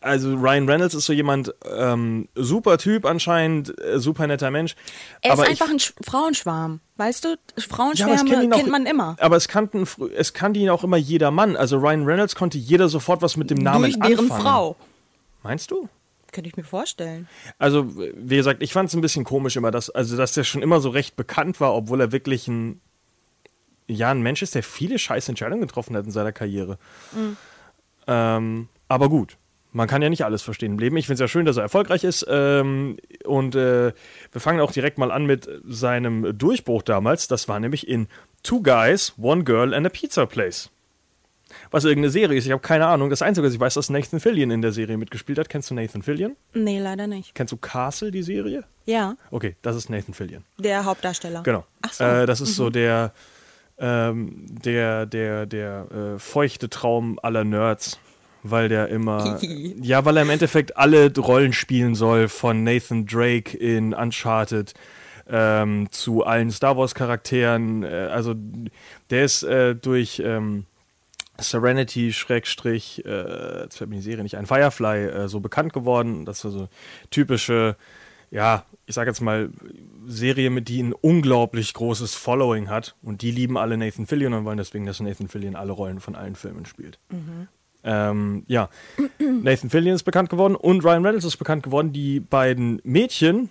also Ryan Reynolds ist so jemand, ähm, super Typ anscheinend, äh, super netter Mensch. Er ist ich- einfach ein Sch Frauenschwarm. Weißt du, ja, Frauenschwärme es kennt, ihn kennt, auch, man immer. Aber es kannten, es kannte ihn auch immer jeder Mann. Also Ryan Reynolds konnte jeder sofort was mit dem Namen Durch deren anfangen. Frau. Meinst du? Könnte ich mir vorstellen. Also, wie gesagt, ich fand es ein bisschen komisch immer, dass, also, dass der schon immer so recht bekannt war, obwohl er wirklich ein, ja, ein Mensch ist, der viele scheiß Entscheidungen getroffen hat in seiner Karriere. Ähm, aber gut. Man kann ja nicht alles verstehen im Leben. Ich finde es ja schön, dass er erfolgreich ist. Ähm, und äh, wir fangen auch direkt mal an mit seinem Durchbruch damals. Das war nämlich in Two Guys, One Girl and a Pizza Place. Was irgendeine Serie ist, ich habe keine Ahnung. Das Einzige, was ich weiß, dass Nathan Fillion in der Serie mitgespielt hat. Kennst du Nathan Fillion? Nee, leider nicht. Kennst du Castle, die Serie? Ja, Okay, das ist Nathan Fillion. der Hauptdarsteller. Genau. Ach so. Äh, das ist so der, ähm, der, der, der äh, feuchte Traum aller Nerds. Weil der immer. [LAUGHS] ja, weil er im Endeffekt alle Rollen spielen soll, von Nathan Drake in Uncharted ähm, zu allen Star Wars-Charakteren. Äh, also, der ist äh, durch. Ähm, Serenity, Schrägstrich, äh, jetzt fällt mir die Serie nicht ein, Firefly, äh, so bekannt geworden. Das war so typische, ja, ich sag jetzt mal, Serie, mit die ein unglaublich großes Following hat. Und die lieben alle Nathan Fillion und wollen deswegen, dass Nathan Fillion alle Rollen von allen Filmen spielt. Ähm, ja, Nathan Fillion ist bekannt geworden und Ryan Reynolds ist bekannt geworden. Die beiden Mädchen,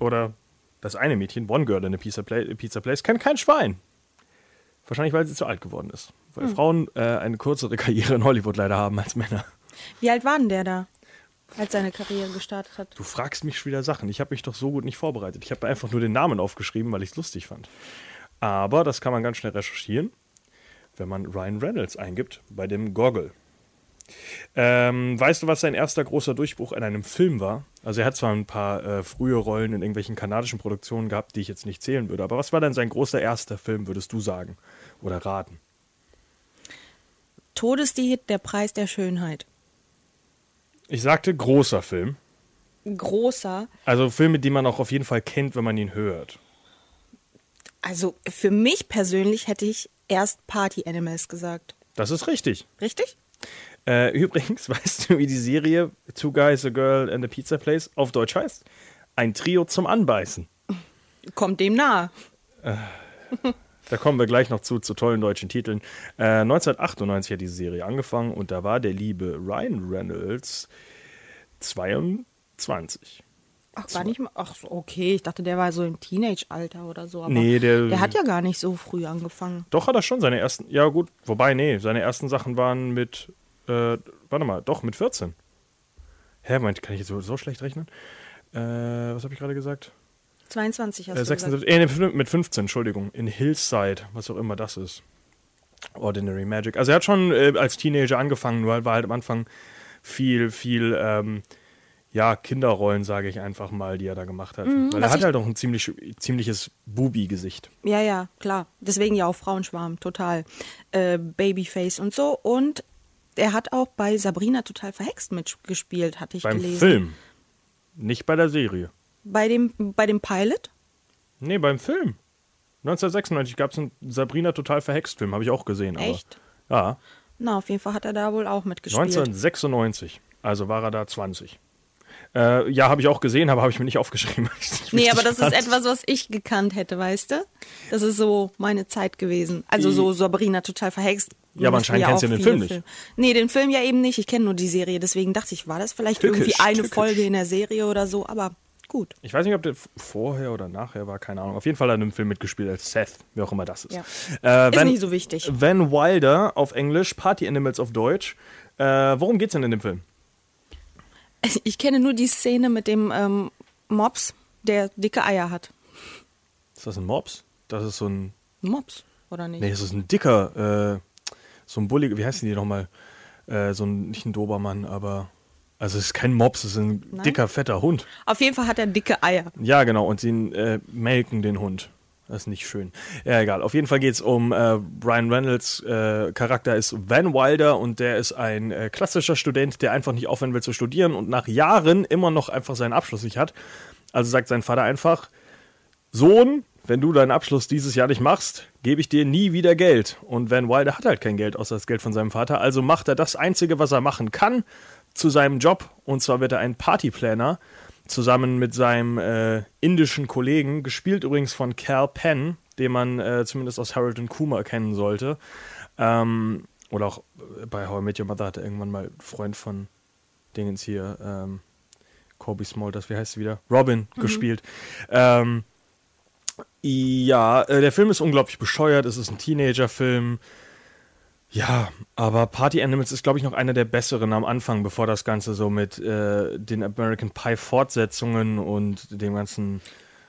oder das eine Mädchen, One Girl in a Pizza, Pla Pizza Place, kennt kein Schwein. Wahrscheinlich, weil sie zu alt geworden ist. Weil Frauen äh, eine kürzere Karriere in Hollywood leider haben als Männer. Wie alt war denn der da, als seine Karriere gestartet hat? Du fragst mich schon wieder Sachen. Ich habe mich doch so gut nicht vorbereitet. Ich habe einfach nur den Namen aufgeschrieben, weil ich es lustig fand. Aber das kann man ganz schnell recherchieren, wenn man Ryan Reynolds eingibt bei dem Goggle. Ähm, weißt du, was sein erster großer Durchbruch in einem Film war? Also er hat zwar ein paar äh, frühe Rollen in irgendwelchen kanadischen Produktionen gehabt, die ich jetzt nicht zählen würde, aber was war denn sein großer erster Film, würdest du sagen? Oder raten? Todesdiät, der Preis der Schönheit. Ich sagte großer Film. Großer. Also Filme, die man auch auf jeden Fall kennt, wenn man ihn hört. Also für mich persönlich hätte ich erst Party Animals gesagt. Das ist richtig. Richtig? Äh, übrigens, [LAUGHS] weißt du, wie die Serie Two Guys, a Girl and a Pizza Place auf Deutsch heißt? Ein Trio zum Anbeißen. Kommt dem nahe. Da kommen wir gleich noch zu, zu tollen deutschen Titeln. Äh, 1998 hat diese Serie angefangen und da war der liebe Ryan Reynolds 22. Ach, war nicht mal. Ach, so, okay. Ich dachte, der war so im Teenage-Alter oder so. Aber Nee, der- der hat ja gar nicht so früh angefangen. Doch hat er schon seine ersten, ja gut, wobei, nee, seine ersten Sachen waren mit, äh, warte mal, doch, mit 14. Hä, Moment, kann ich jetzt so, so schlecht rechnen? Äh, was habe ich gerade gesagt? 22 hast Äh, du 76, äh, nee, fün- mit 15, Entschuldigung, in Hillside, was auch immer das ist. Ordinary Magic. Also er hat schon äh, als Teenager angefangen, nur war halt am Anfang viel, viel, ähm, ja, Kinderrollen, sage ich einfach mal, die er da gemacht hat. Weil er Mhm, hat halt auch ein ziemlich, ziemliches Bubi-Gesicht. gesagt. Ja, ja, klar. Deswegen ja auch Frauenschwarm, total. Äh, Babyface und so. Und Er hat auch bei Sabrina total verhext mitgespielt, hatte ich Beim gelesen. Film. Nicht bei der Serie. Bei dem, bei dem Pilot? Nee, beim Film. 1996 gab es einen Sabrina total verhext Film, habe ich auch gesehen. Aber, Echt? Ja, Na, auf jeden Fall hat er da wohl auch mitgespielt. 1996. Also war er da 20. Äh, ja, habe ich auch gesehen, aber habe ich mir nicht [LAUGHS] aufgeschrieben. Nee, aber das ist fand. etwas, was ich gekannt hätte, weißt du? Das ist so meine Zeit gewesen. Also so Sabrina total verhext. Ja, aber anscheinend kennst du den Film nicht. Filme. Nee, den Film ja eben nicht. Ich kenne nur die Serie. Deswegen dachte ich, war das vielleicht Tückisch, irgendwie eine tückisch. Folge in der Serie oder so. Aber gut. Ich weiß nicht, ob der vorher oder nachher war, keine Ahnung. Auf jeden Fall hat er in einem Film mitgespielt als Seth, wie auch immer das ist. Ja. Äh, Ist Van- nicht so wichtig. Van Wilder auf Englisch, Party Animals auf Deutsch. Äh, worum geht's denn in dem Film? [LAUGHS] Ich kenne nur die Szene mit dem ähm, Mops, der dicke Eier hat. Ist das ein Mops? Das ist so ein. Mops, oder nicht? Nee, das ist ein dicker, äh, so ein bulliger, wie heißen die nochmal? Äh, so ein, nicht ein Dobermann, aber. Also es ist kein Mops, es ist ein Nein? dicker, fetter Hund. Auf jeden Fall hat er dicke Eier. Ja, genau, und sie äh, melken den Hund. Das ist nicht schön. Ja, egal. Auf jeden Fall geht es um äh, Brian Reynolds äh, Charakter ist Van Wilder und der ist ein äh, klassischer Student, der einfach nicht aufhören will zu studieren und nach Jahren immer noch einfach seinen Abschluss nicht hat. Also sagt sein Vater einfach, Sohn, wenn du deinen Abschluss dieses Jahr nicht machst, gebe ich dir nie wieder Geld. Und Van Wilder hat halt kein Geld, außer das Geld von seinem Vater. Also macht er das Einzige, was er machen kann, zu seinem Job. Und zwar wird er ein Partyplaner zusammen mit seinem äh, indischen Kollegen, gespielt übrigens von Cal Penn, den man äh, zumindest aus Harold und Kumar kennen sollte. Ähm, oder auch äh, bei How I Met Your Mother hat er irgendwann mal einen Freund von Dingens hier, ähm, Kobe Smulders, wie heißt sie wieder? Robin gespielt. Ähm, ja, äh, der Film ist unglaublich bescheuert. Es ist ein Teenager-Film. Ja, aber Party Animals ist, glaube ich, noch einer der besseren am Anfang, bevor das Ganze so mit äh, den American Pie Fortsetzungen und dem ganzen.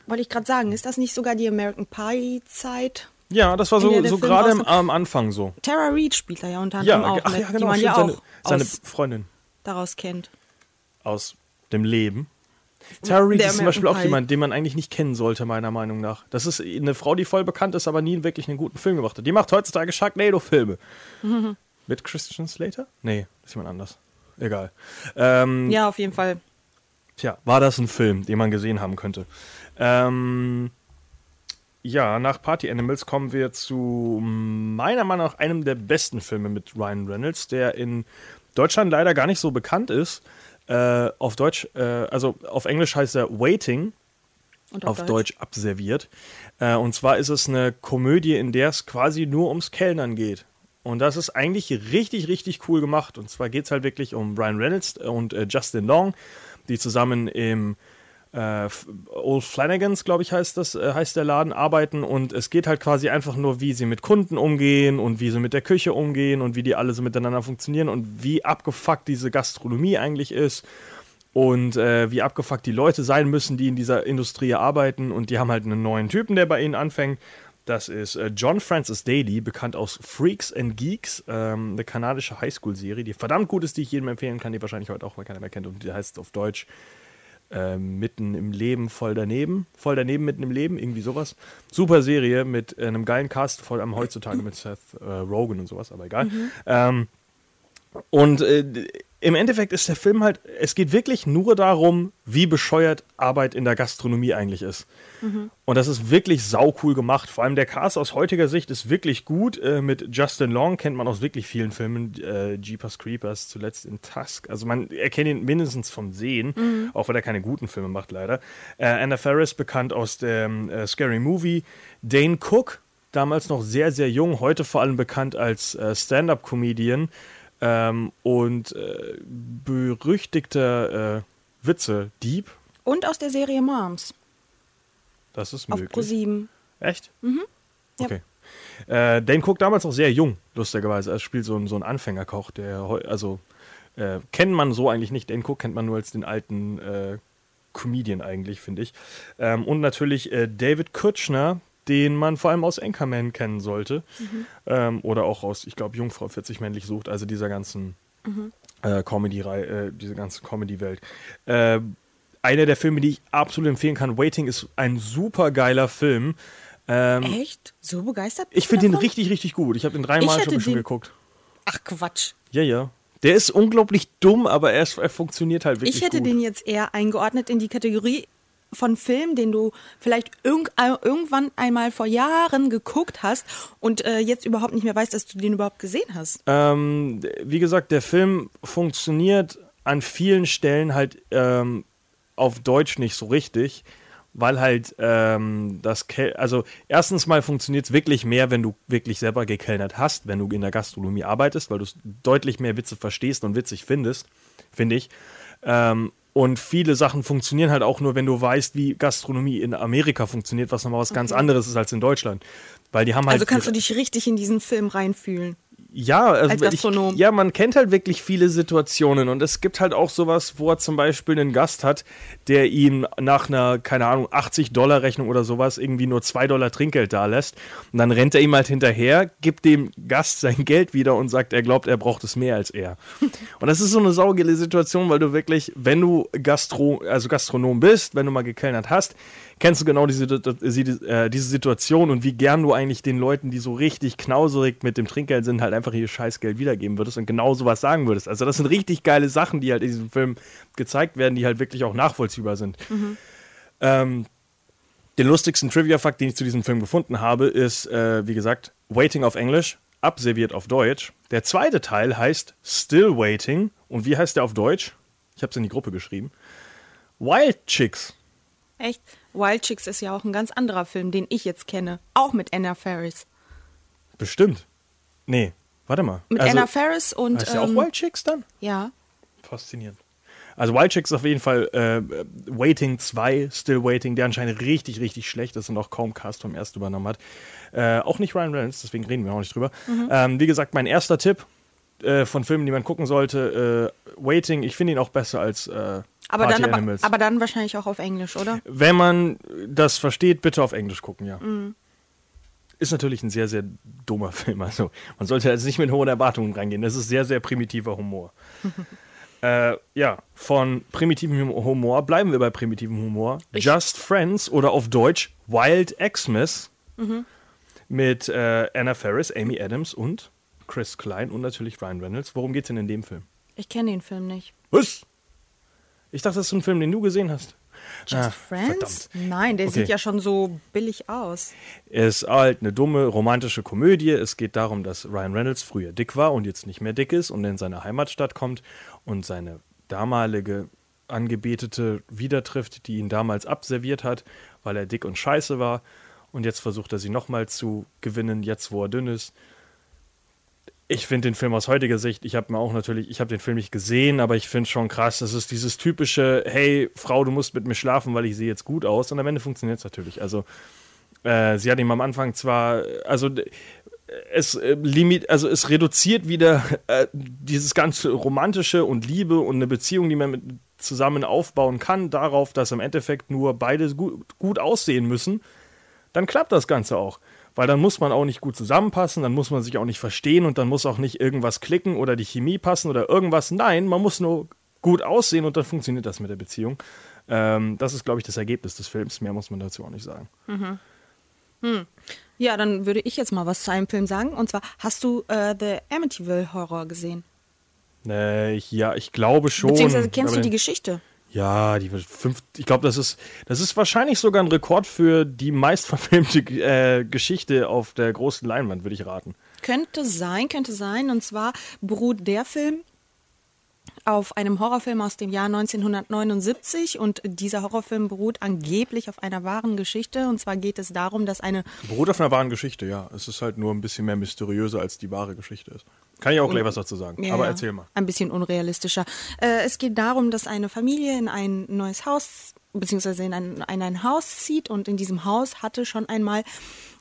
Wollte ich gerade sagen, ist das nicht sogar die American Pie Zeit? Ja, das war so, so gerade am, am Anfang so. Tara Reid spielt da ja unter Ja, anderem auch ach mit, ja, die genau, man ja auch seine, seine Freundin daraus kennt. aus dem Leben. Tara Reid ist zum Beispiel auch jemand, den man eigentlich nicht kennen sollte, meiner Meinung nach. Das ist eine Frau, die voll bekannt ist, aber nie wirklich einen guten Film gemacht hat. Die macht heutzutage Sharknado-Filme. [LAUGHS] Mit Christian Slater? Nee, ist jemand anders. Egal. Ähm, Ja, auf jeden Fall. Tja, war das ein Film, den man gesehen haben könnte? Ähm, ja, nach Party Animals kommen wir zu meiner Meinung nach einem der besten Filme mit Ryan Reynolds, der in Deutschland leider gar nicht so bekannt ist. Äh, auf Deutsch, äh, also auf Englisch heißt er Waiting, Und auf Deutsch, abserviert. Äh, und zwar ist es eine Komödie, in der es quasi nur ums Kellnern geht. Und das ist eigentlich richtig, richtig cool gemacht. Und zwar geht es halt wirklich um Brian Reynolds und äh, Justin Long, die zusammen im äh, Old Flanagans, glaube ich, heißt das, äh, heißt der Laden, arbeiten. Und es geht halt quasi einfach nur, wie sie mit Kunden umgehen und wie sie mit der Küche umgehen und wie die alle so miteinander funktionieren und wie abgefuckt diese Gastronomie eigentlich ist und äh, wie abgefuckt die Leute sein müssen, die in dieser Industrie arbeiten. Und die haben halt einen neuen Typen, der bei ihnen anfängt. Das ist äh, John Francis Daly, bekannt aus Freaks and Geeks, ähm, eine kanadische Highschool-Serie, die verdammt gut ist, die ich jedem empfehlen kann, die wahrscheinlich heute auch mal keiner mehr kennt. Und die heißt auf Deutsch äh, Mitten im Leben, voll daneben. Voll daneben, mitten im Leben, irgendwie sowas. Super Serie mit äh, einem geilen Cast, vor allem heutzutage mit Seth äh, Rogen und sowas, aber egal. Ähm, und äh, im Endeffekt ist der Film halt, es geht wirklich nur darum, wie bescheuert Arbeit in der Gastronomie eigentlich ist. Und das ist wirklich saucool gemacht. Vor allem der Cast aus heutiger Sicht ist wirklich gut. Äh, mit Justin Long kennt man aus wirklich vielen Filmen. Äh, Jeepers Creepers, zuletzt in Tusk. Also man erkennt ihn mindestens vom Sehen, auch weil er keine guten Filme macht, leider. Äh, Anna Faris, bekannt aus dem äh, Scary Movie. Dane Cook, damals noch sehr, sehr jung, heute vor allem bekannt als äh, Stand-up-Comedian ähm, und äh, berüchtigter äh, Witze-Dieb. Und aus der Serie Moms Das ist auf möglich. Pro7. Echt? Ja. Okay. Äh, Dane Cook damals noch sehr jung, lustigerweise. Er spielt so, einen- so einen Anfängerkoch, der, also, äh, kennt man so eigentlich nicht. Dane Cook kennt man nur als den alten äh, Comedian eigentlich, finde ich. Ähm, und natürlich äh, David Kutschner, den man vor allem aus Anchorman kennen sollte. Ähm, oder auch aus, ich glaube, Jungfrau 40 männlich sucht, also dieser ganzen äh, Comedy-Reihe, äh, diese ganze Comedy-Welt. Äh, einer der Filme, die ich absolut empfehlen kann, Waiting, ist ein super geiler Film. Ähm, Echt? So begeistert? ich finde den richtig, richtig gut. Ich habe den dreimal schon den- geguckt. Ach Quatsch. Ja, ja. Der ist unglaublich dumm, aber er, ist, er funktioniert halt wirklich Ich hätte gut. den jetzt eher eingeordnet in die Kategorie von Film, den du vielleicht irg äh, irgendwann einmal vor Jahren geguckt hast und äh, jetzt überhaupt nicht mehr weißt, dass du den überhaupt gesehen hast. Ähm, wie gesagt, der Film funktioniert an vielen Stellen halt ähm, auf Deutsch nicht so richtig, weil halt ähm, das, Kel also erstens mal funktioniert es wirklich mehr, wenn du wirklich selber gekellnert hast, wenn du in der Gastronomie arbeitest, weil du deutlich mehr Witze verstehst und witzig findest, finde ich. Ähm, und viele Sachen funktionieren halt auch nur, wenn du weißt, wie Gastronomie in Amerika funktioniert, was nochmal was ganz anderes ist als in Deutschland. Weil die haben halt Also kannst du dich richtig in diesen Film reinfühlen. Ja, also. Ich, ja, man kennt halt wirklich viele Situationen und es gibt halt auch sowas, wo er zum Beispiel einen Gast hat, der ihm nach einer, keine Ahnung, 80 Dollar Rechnung oder sowas irgendwie nur 2 Dollar Trinkgeld da lässt und dann rennt er ihm halt hinterher, gibt dem Gast sein Geld wieder und sagt, er glaubt, er braucht es mehr als er. [LAUGHS] Und das ist so eine saugele Situation, weil du wirklich, wenn du Gastro, also Gastronom bist, wenn du mal gekellnert hast, kennst du genau diese, diese, diese Situation und wie gern du eigentlich den Leuten, die so richtig knauserig mit dem Trinkgeld sind, halt einfach ihr Scheißgeld wiedergeben würdest und genau sowas sagen würdest. Also das sind richtig geile Sachen, die halt in diesem Film gezeigt werden, die halt wirklich auch nachvollziehbar sind. Ähm, den lustigsten Trivia-Fakt, den ich zu diesem Film gefunden habe, ist, äh, wie gesagt, Waiting auf Englisch, abserviert auf Deutsch. Der zweite Teil heißt Still Waiting. Und wie heißt der auf Deutsch? Ich habe es in die Gruppe geschrieben. Wild Chicks. Echt? Wild Chicks ist ja auch ein ganz anderer Film, den ich jetzt kenne. Auch mit Anna Faris. Bestimmt. Nee, warte mal. Mit also, Anna Faris und. Der auch ähm, Wild Chicks dann? Ja. Faszinierend. Also Wild Chicks ist auf jeden Fall äh, Waiting 2, Still Waiting, der anscheinend richtig, richtig schlecht ist und auch kaum Cast vom ersten übernommen hat. Äh, auch nicht Ryan Reynolds, deswegen reden wir auch nicht drüber. Mhm. Ähm, wie gesagt, mein erster Tipp äh, von Filmen, die man gucken sollte, äh, Waiting, ich finde ihn auch besser als äh, Aber Party dann, aber, aber dann wahrscheinlich auch auf Englisch, oder? Wenn man das versteht, bitte auf Englisch gucken, ja. Mhm. Ist natürlich ein sehr, sehr dummer [LAUGHS] Film. Also man sollte jetzt nicht mit hohen Erwartungen reingehen. Das ist sehr, sehr primitiver Humor. [LAUGHS] äh, ja, von primitivem Humor bleiben wir bei primitivem Humor. Just Friends oder auf Deutsch Wild Xmas Mhm. mit äh, Anna Faris, Amy Adams und Chris Klein und natürlich Ryan Reynolds. Worum geht's denn in dem Film? Ich kenne den Film nicht. Was? Ich dachte, das ist ein Film, den du gesehen hast. Just Ah, Friends? verdammt. Nein, der Okay. sieht ja schon so billig aus. Es ist halt eine dumme romantische Komödie. Es geht darum, dass Ryan Reynolds früher dick war und jetzt nicht mehr dick ist und in seine Heimatstadt kommt und seine damalige Angebetete wieder trifft, die ihn damals abserviert hat, weil er dick und scheiße war. Und jetzt versucht er sie nochmal zu gewinnen, jetzt wo er dünn ist. Ich finde den Film aus heutiger Sicht, ich habe mir auch natürlich, ich habe den Film nicht gesehen, aber ich finde schon krass, das ist dieses typische, hey Frau, du musst mit mir schlafen, weil ich sehe jetzt gut aus. Und am Ende funktioniert es natürlich. Also äh, sie hat ihm am Anfang zwar, also es äh, limit, also es reduziert wieder äh, dieses ganze romantische und Liebe und eine Beziehung, die man mit zusammen aufbauen kann, darauf, dass im Endeffekt nur beide gut, gut aussehen müssen. Dann klappt das Ganze auch. Weil dann muss man auch nicht gut zusammenpassen, dann muss man sich auch nicht verstehen und dann muss auch nicht irgendwas klicken oder die Chemie passen oder irgendwas. Nein, man muss nur gut aussehen und dann funktioniert das mit der Beziehung. Ähm, das ist, glaube ich, das Ergebnis des Films. Mehr muss man dazu auch nicht sagen. Ja, dann würde ich jetzt mal was zu einem Film sagen. Und zwar, hast du äh, The Amityville Horror gesehen? Äh, ich- ja, ich glaube schon. Beziehungsweise kennst du die Geschichte? Ja, die fünf, ich glaube, das ist, das ist wahrscheinlich sogar ein Rekord für die meistverfilmte [LAUGHS] äh, Geschichte auf der großen Leinwand, würde ich raten. Könnte sein, könnte sein. Und zwar beruht der Film auf einem Horrorfilm aus dem Jahr 1979 und dieser Horrorfilm beruht angeblich auf einer wahren Geschichte. Und zwar geht es darum, dass eine Beruht auf einer wahren Geschichte, ja. Es ist halt nur ein bisschen mehr mysteriöser, als die wahre Geschichte ist. Kann ich auch gleich was dazu sagen. Ja, Aber erzähl mal. Ein bisschen unrealistischer. Äh, es geht darum, dass eine Familie in ein neues Haus beziehungsweise in ein, in ein Haus zieht und in diesem Haus hatte schon einmal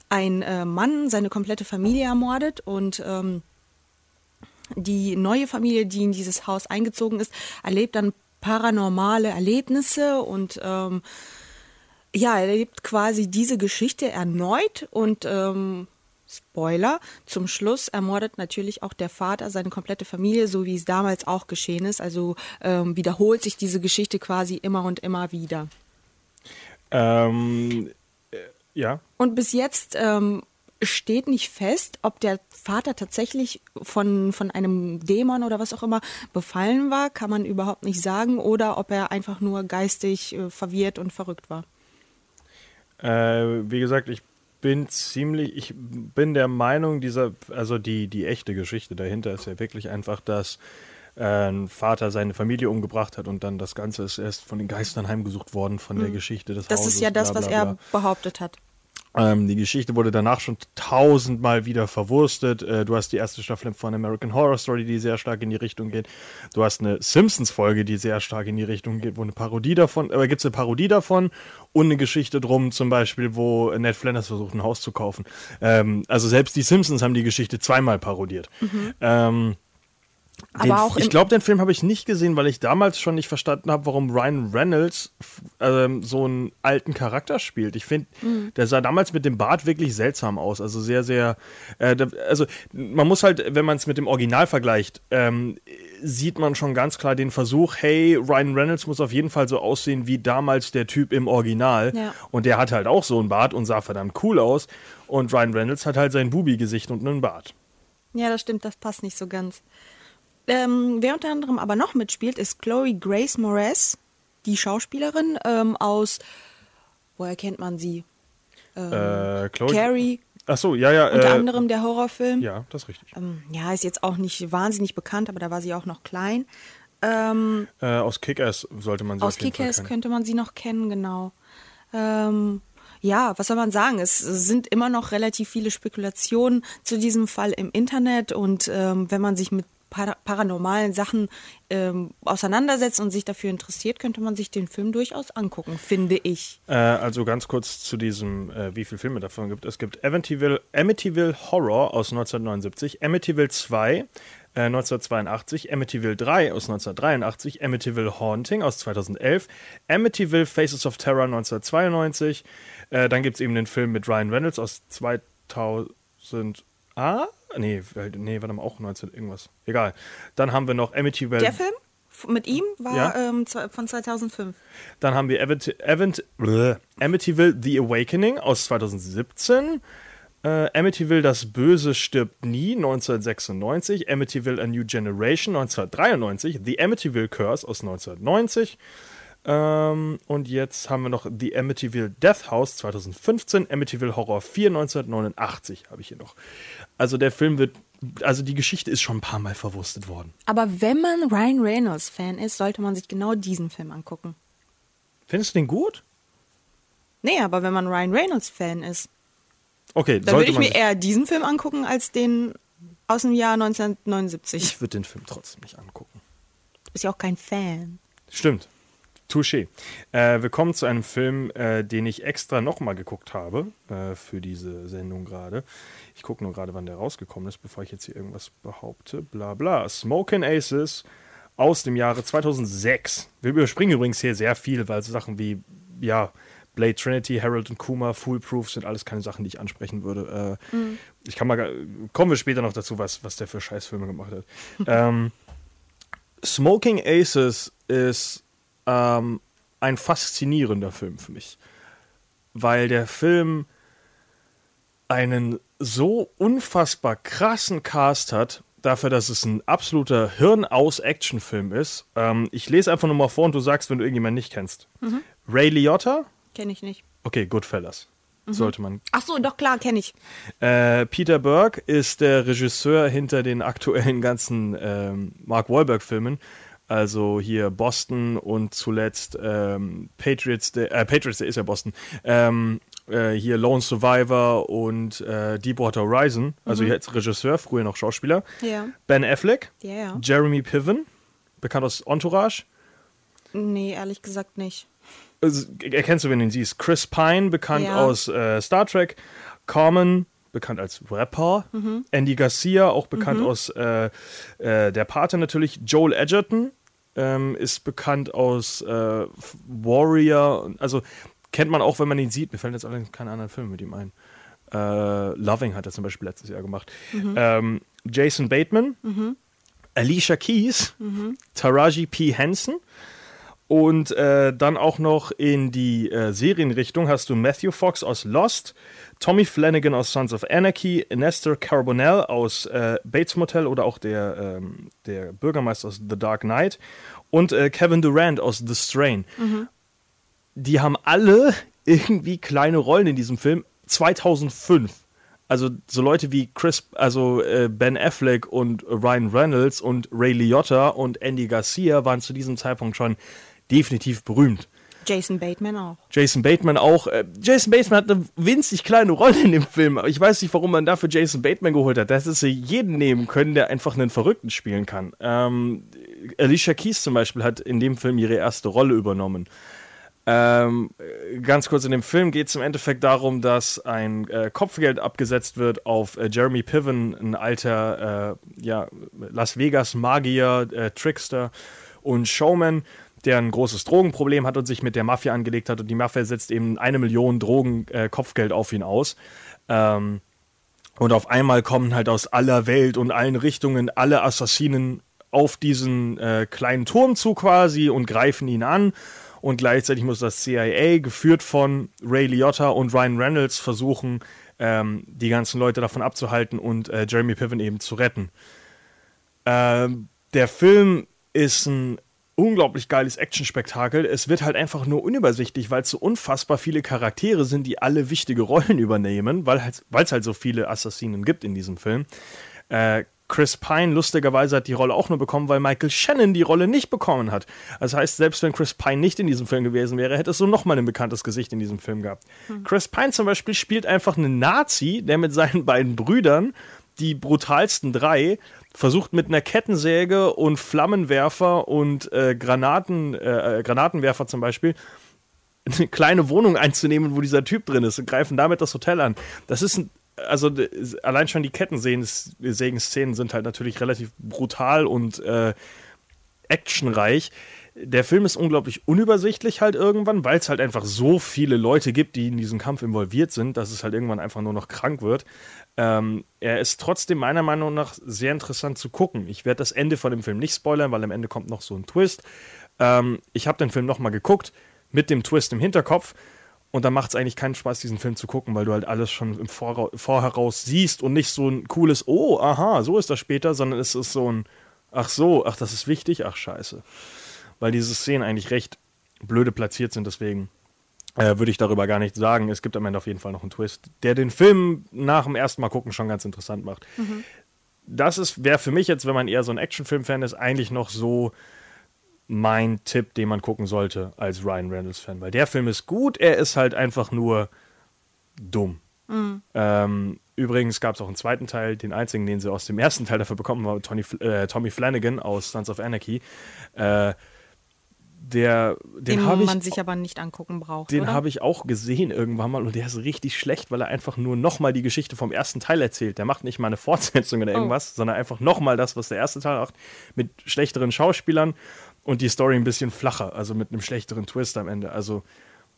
ein äh, Mann seine komplette Familie ermordet und ähm, die neue Familie, die in dieses Haus eingezogen ist, erlebt dann paranormale Erlebnisse und ähm, ja, erlebt quasi diese Geschichte erneut und ähm, Spoiler, zum Schluss ermordet natürlich auch der Vater seine komplette Familie, so wie es damals auch geschehen ist. Also ähm, wiederholt sich diese Geschichte quasi immer und immer wieder. Ähm, äh, ja. Und bis jetzt ähm, steht nicht fest, ob der Vater tatsächlich von, von einem Dämon oder was auch immer befallen war, kann man überhaupt nicht sagen, oder ob er einfach nur geistig äh, verwirrt und verrückt war. Äh, wie gesagt, ich bin ziemlich, ich bin der Meinung, dieser, also die, die echte Geschichte dahinter ist ja wirklich einfach, dass äh, ein Vater seine Familie umgebracht hat und dann das Ganze ist erst von den Geistern heimgesucht worden von der Geschichte des Mhm. Das Hauses. ist ja das, bla, was bla, bla. er behauptet hat. Ähm, die Geschichte wurde danach schon tausendmal wieder verwurstet. Äh, du hast die erste Staffel von American Horror Story, die sehr stark in die Richtung geht. Du hast eine Simpsons-Folge, die sehr stark in die Richtung geht, wo eine Parodie davon, aber gibt es eine Parodie davon und eine Geschichte drum, zum Beispiel, wo Ned Flanders versucht, ein Haus zu kaufen. Ähm, also selbst die Simpsons haben die Geschichte zweimal parodiert. Ähm, den, ich glaube, den Film habe ich nicht gesehen, weil ich damals schon nicht verstanden habe, warum Ryan Reynolds ähm, so einen alten Charakter spielt. Ich finde, Mhm. der sah damals mit dem Bart wirklich seltsam aus. Also sehr, sehr. Äh, also man muss halt, wenn man es mit dem Original vergleicht, ähm, sieht man schon ganz klar den Versuch, hey, Ryan Reynolds muss auf jeden Fall so aussehen wie damals der Typ im Original. Ja. Und der hat halt auch so einen Bart und sah verdammt cool aus. Und Ryan Reynolds hat halt sein Bubi-Gesicht und einen Bart. Ja, das stimmt, das passt nicht so ganz. Ähm, wer unter anderem aber noch mitspielt, ist Chloe Grace Moretz, die Schauspielerin ähm, aus, woher kennt man sie? Äh, Chloe. Carrie, Ach so, ja, ja. unter äh, anderem der Horrorfilm. Ja, das ist richtig. Ähm, ja, ist jetzt auch nicht wahnsinnig bekannt, aber da war sie auch noch klein. Ähm, Äh, aus Kick-Ass sollte man sie aus kennen. könnte man sie noch kennen, genau. Ähm, ja, was soll man sagen? Es sind immer noch relativ viele Spekulationen zu diesem Fall im Internet und ähm, wenn man sich mit para paranormalen Sachen ähm, auseinandersetzt und sich dafür interessiert, könnte man sich den Film durchaus angucken, finde ich. Äh, also ganz kurz zu diesem, äh, wie viele Filme davon gibt. Es gibt Amityville, Amityville Horror aus 1979, Amityville 2 äh, 1982, Amityville 3 aus 1983, Amityville Haunting aus 2011, Amityville Faces of Terror 1992. Äh, dann gibt es eben den Film mit Ryan Reynolds aus 2000. Ah? Nee, nee, warte mal, auch 19 irgendwas. Egal. Dann haben wir noch Amityville. Der Film mit ihm war Ja. ähm, von 2005. Dann haben wir Avent Avent bleh, Amityville The Awakening aus 2017. Äh, Amityville Das Böse stirbt nie 1996. Amityville A New Generation 1993. The Amityville Curse aus 1990. Ähm, und jetzt haben wir noch The Amityville Death House 2015. Amityville Horror 4 1989 habe ich hier noch. Also der Film wird, also die Geschichte ist schon ein paar Mal verwurstet worden. Aber wenn man Ryan Reynolds Fan ist, sollte man sich genau diesen Film angucken. Findest du den gut? Nee, aber wenn man Ryan Reynolds Fan ist, Okay, dann würde ich mir eher diesen Film angucken als den aus dem Jahr 1979. ich würde den Film trotzdem nicht angucken. Du bist ja auch kein Fan. Stimmt. Touché. Äh, wir kommen zu einem Film, äh, den ich extra nochmal geguckt habe äh, für diese Sendung gerade. Ich gucke nur gerade, wann der rausgekommen ist, bevor ich jetzt hier irgendwas behaupte. Bla bla. Smokin' Aces aus dem Jahre 2006. Wir überspringen übrigens hier sehr viel, weil so Sachen wie, ja, Blade Trinity, Harold und Kuma, Foolproof sind alles keine Sachen, die ich ansprechen würde. Äh, Ich kann mal, kommen wir später noch dazu, was, was der für Scheißfilme gemacht hat. ähm, Smoking Aces ist ähm, ein faszinierender Film für mich, weil der Film einen so unfassbar krassen Cast hat, dafür, dass es ein absoluter Hirn-aus-Action-Film ist. Ähm, ich lese einfach nur mal vor und du sagst, wenn du irgendjemanden nicht kennst. Ray Liotta, Kenne ich nicht. okay, Goodfellas. Sollte man Ach so, doch klar, kenne ich. äh, Peter Burke ist der Regisseur hinter den aktuellen ganzen ähm, Mark Wahlberg-Filmen. Also hier Boston und zuletzt ähm, Patriots, der, äh, Patriots, der ist ja Boston. Ähm, äh, hier Lone Survivor und äh, Deepwater Horizon. Also jetzt Regisseur, früher noch Schauspieler. Ja. Ben Affleck, ja. Jeremy Piven, bekannt aus Entourage. Nee, ehrlich gesagt nicht. Also, erkennst du, wenn du ihn siehst? Chris Pine, bekannt Ja. aus äh, Star Trek. Carmen, bekannt als Rapper. Mhm. Andy Garcia, auch bekannt aus äh, äh, Der Pate natürlich. Joel Edgerton ähm, ist bekannt aus äh, Warrior. Also kennt man auch, wenn man ihn sieht. Mir fallen jetzt allerdings keine anderen Filme mit ihm ein. Äh, Loving hat er zum Beispiel letztes Jahr gemacht. Mhm. Ähm, Jason Bateman. Alicia Keys. Taraji P. Henson. Und äh, dann auch noch in die äh, Serienrichtung hast du Matthew Fox aus Lost, Tommy Flanagan aus Sons of Anarchy, Nestor Carbonell aus äh, Bates Motel oder auch der, ähm, der Bürgermeister aus The Dark Knight und äh, Kevin Durant aus The Strain. Die haben alle irgendwie kleine Rollen in diesem Film. 2005. Also so Leute wie Chris, also äh, Ben Affleck und Ryan Reynolds und Ray Liotta und Andy Garcia waren zu diesem Zeitpunkt schon definitiv berühmt. Jason Bateman auch. Jason Bateman auch. Äh, Jason Bateman hat eine winzig kleine Rolle in dem Film. Ich weiß nicht, warum man dafür Jason Bateman geholt hat. Das ist sie jeden nehmen können, der einfach einen Verrückten spielen kann. Ähm, Alicia Keys zum Beispiel hat in dem Film ihre erste Rolle übernommen. Ähm, ganz kurz in dem Film geht es im Endeffekt darum, dass ein äh, Kopfgeld abgesetzt wird auf äh, Jeremy Piven, ein alter äh, ja, Las Vegas Magier, äh, Trickster und Showman, der ein großes Drogenproblem hat und sich mit der Mafia angelegt hat und die Mafia setzt eben eine Million Drogen äh, auf ihn aus. Ähm, und auf einmal kommen halt aus aller Welt und allen Richtungen alle Assassinen auf diesen äh, kleinen Turm zu quasi und greifen ihn an. Und gleichzeitig muss das CIA, geführt von Ray Liotta und Ryan Reynolds, versuchen, ähm, die ganzen Leute davon abzuhalten und äh, Jeremy Piven eben zu retten. Ähm, der Film ist ein unglaublich geiles Actionspektakel. Es wird halt einfach nur unübersichtlich, weil es so unfassbar viele Charaktere sind, die alle wichtige Rollen [LAUGHS] übernehmen, weil es halt, halt so viele Assassinen gibt in diesem Film. Äh, Chris Pine lustigerweise hat die Rolle auch nur bekommen, weil Michael Shannon die Rolle nicht bekommen hat. Das heißt, selbst wenn Chris Pine nicht in diesem Film gewesen wäre, hätte es so nochmal ein bekanntes Gesicht in diesem Film gehabt. Chris Pine zum Beispiel spielt einfach einen Nazi, der mit seinen beiden Brüdern, die brutalsten drei, versucht mit einer Kettensäge und Flammenwerfer und äh, Granaten, äh, Granatenwerfer zum Beispiel, eine kleine Wohnung einzunehmen, wo dieser Typ drin ist und greifen damit das Hotel an. Das ist ein also allein schon die Kettensägen-Szenen sind halt natürlich relativ brutal und äh, actionreich. Der Film ist unglaublich unübersichtlich halt irgendwann, weil es halt einfach so viele Leute gibt, die in diesem Kampf involviert sind, dass es halt irgendwann einfach nur noch krank wird. Ähm, er ist trotzdem meiner Meinung nach sehr interessant zu gucken. Ich werde das Ende von dem Film nicht spoilern, weil am Ende kommt noch so ein Twist. Ähm, ich habe den Film nochmal geguckt mit dem Twist im Hinterkopf und da macht es eigentlich keinen Spaß, diesen Film zu gucken, weil du halt alles schon im Vorra Vorheraus siehst und nicht so ein cooles, oh, aha, so ist das später, sondern es ist so ein, ach so, ach, das ist wichtig, ach, scheiße. Weil diese Szenen eigentlich recht blöde platziert sind, deswegen äh, würde ich darüber gar nichts sagen. Es gibt am Ende auf jeden Fall noch einen Twist, der den Film nach dem ersten Mal gucken schon ganz interessant macht. Mhm. Das wäre für mich jetzt, wenn man eher so ein Actionfilm-Fan ist, eigentlich noch so mein Tipp, den man gucken sollte als Ryan Reynolds-Fan. Weil der Film ist gut, er ist halt einfach nur dumm. Mhm. Ähm, übrigens gab es auch einen zweiten Teil, den einzigen, den sie aus dem ersten Teil dafür bekommen, war Tony, äh, Tommy Flanagan aus Sons of Anarchy. Äh, der, den, den man ich, sich aber nicht angucken braucht. Den habe ich auch gesehen irgendwann mal und der ist richtig schlecht, weil er einfach nur nochmal die Geschichte vom ersten Teil erzählt. Der macht nicht mal eine Fortsetzung oder oh. irgendwas, oh. sondern einfach nochmal das, was der erste Teil macht, mit schlechteren Schauspielern und die Story ein bisschen flacher, also mit einem schlechteren Twist am Ende. Also,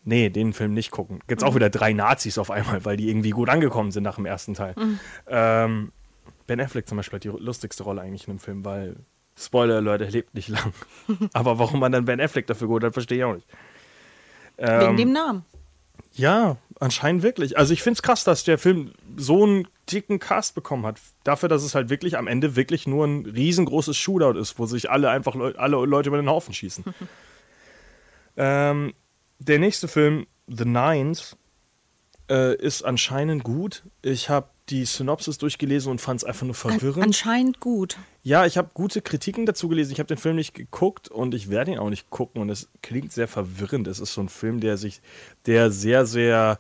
nee, den Film nicht gucken. Gibt's mhm. auch wieder drei Nazis auf einmal, weil die irgendwie gut angekommen sind nach dem ersten Teil. Mhm. Ähm, ben Affleck zum Beispiel hat die lustigste Rolle eigentlich in dem Film, weil, Spoiler, Leute, er lebt nicht lang. [LAUGHS] Aber warum man dann Ben Affleck dafür geholt hat, verstehe ich auch nicht. Ähm, Wegen dem Namen. Ja, anscheinend wirklich. Also ich finde es krass, dass der Film so einen dicken Cast bekommen hat. Dafür, dass es halt wirklich am Ende wirklich nur ein riesengroßes Shootout ist, wo sich alle einfach Le alle Leute über den Haufen schießen. [LAUGHS] ähm, der nächste Film, The Nines, äh, ist anscheinend gut. Ich habe die Synopsis durchgelesen und fand es einfach nur verwirrend. An anscheinend gut. Ja, ich habe gute Kritiken dazu gelesen. Ich habe den Film nicht geguckt und ich werde ihn auch nicht gucken. Und es klingt sehr verwirrend. Es ist so ein Film, der sich, der sehr, sehr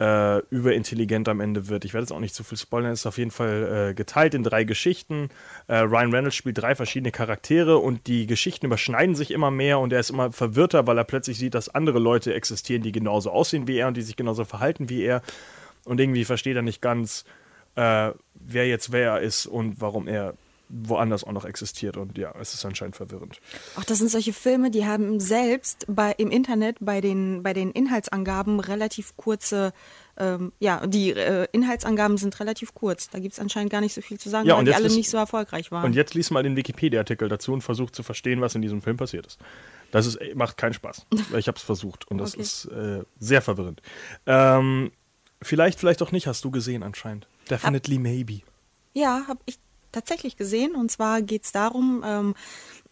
äh, überintelligent am Ende wird. Ich werde jetzt auch nicht zu viel spoilern. Es ist auf jeden Fall äh, geteilt in drei Geschichten. Äh, Ryan Reynolds spielt drei verschiedene Charaktere und die Geschichten überschneiden sich immer mehr und er ist immer verwirrter, weil er plötzlich sieht, dass andere Leute existieren, die genauso aussehen wie er und die sich genauso verhalten wie er. Und irgendwie versteht er nicht ganz, äh, wer jetzt wer ist und warum er woanders auch noch existiert. Und ja, es ist anscheinend verwirrend. Ach, das sind solche Filme, die haben selbst bei, im Internet bei den, bei den Inhaltsangaben relativ kurze, ähm, ja, die äh, Inhaltsangaben sind relativ kurz. Da gibt es anscheinend gar nicht so viel zu sagen, ja, weil die alle liest, nicht so erfolgreich waren. Und jetzt lies mal den Wikipedia-Artikel dazu und versuch zu verstehen, was in diesem Film passiert ist. Das ist, macht keinen Spaß. Ich habe es versucht und das Okay. ist äh, sehr verwirrend. Ähm, vielleicht, vielleicht auch nicht, hast du gesehen anscheinend. Definitely maybe. Ja, habe ich tatsächlich gesehen. Und zwar geht es darum, ähm,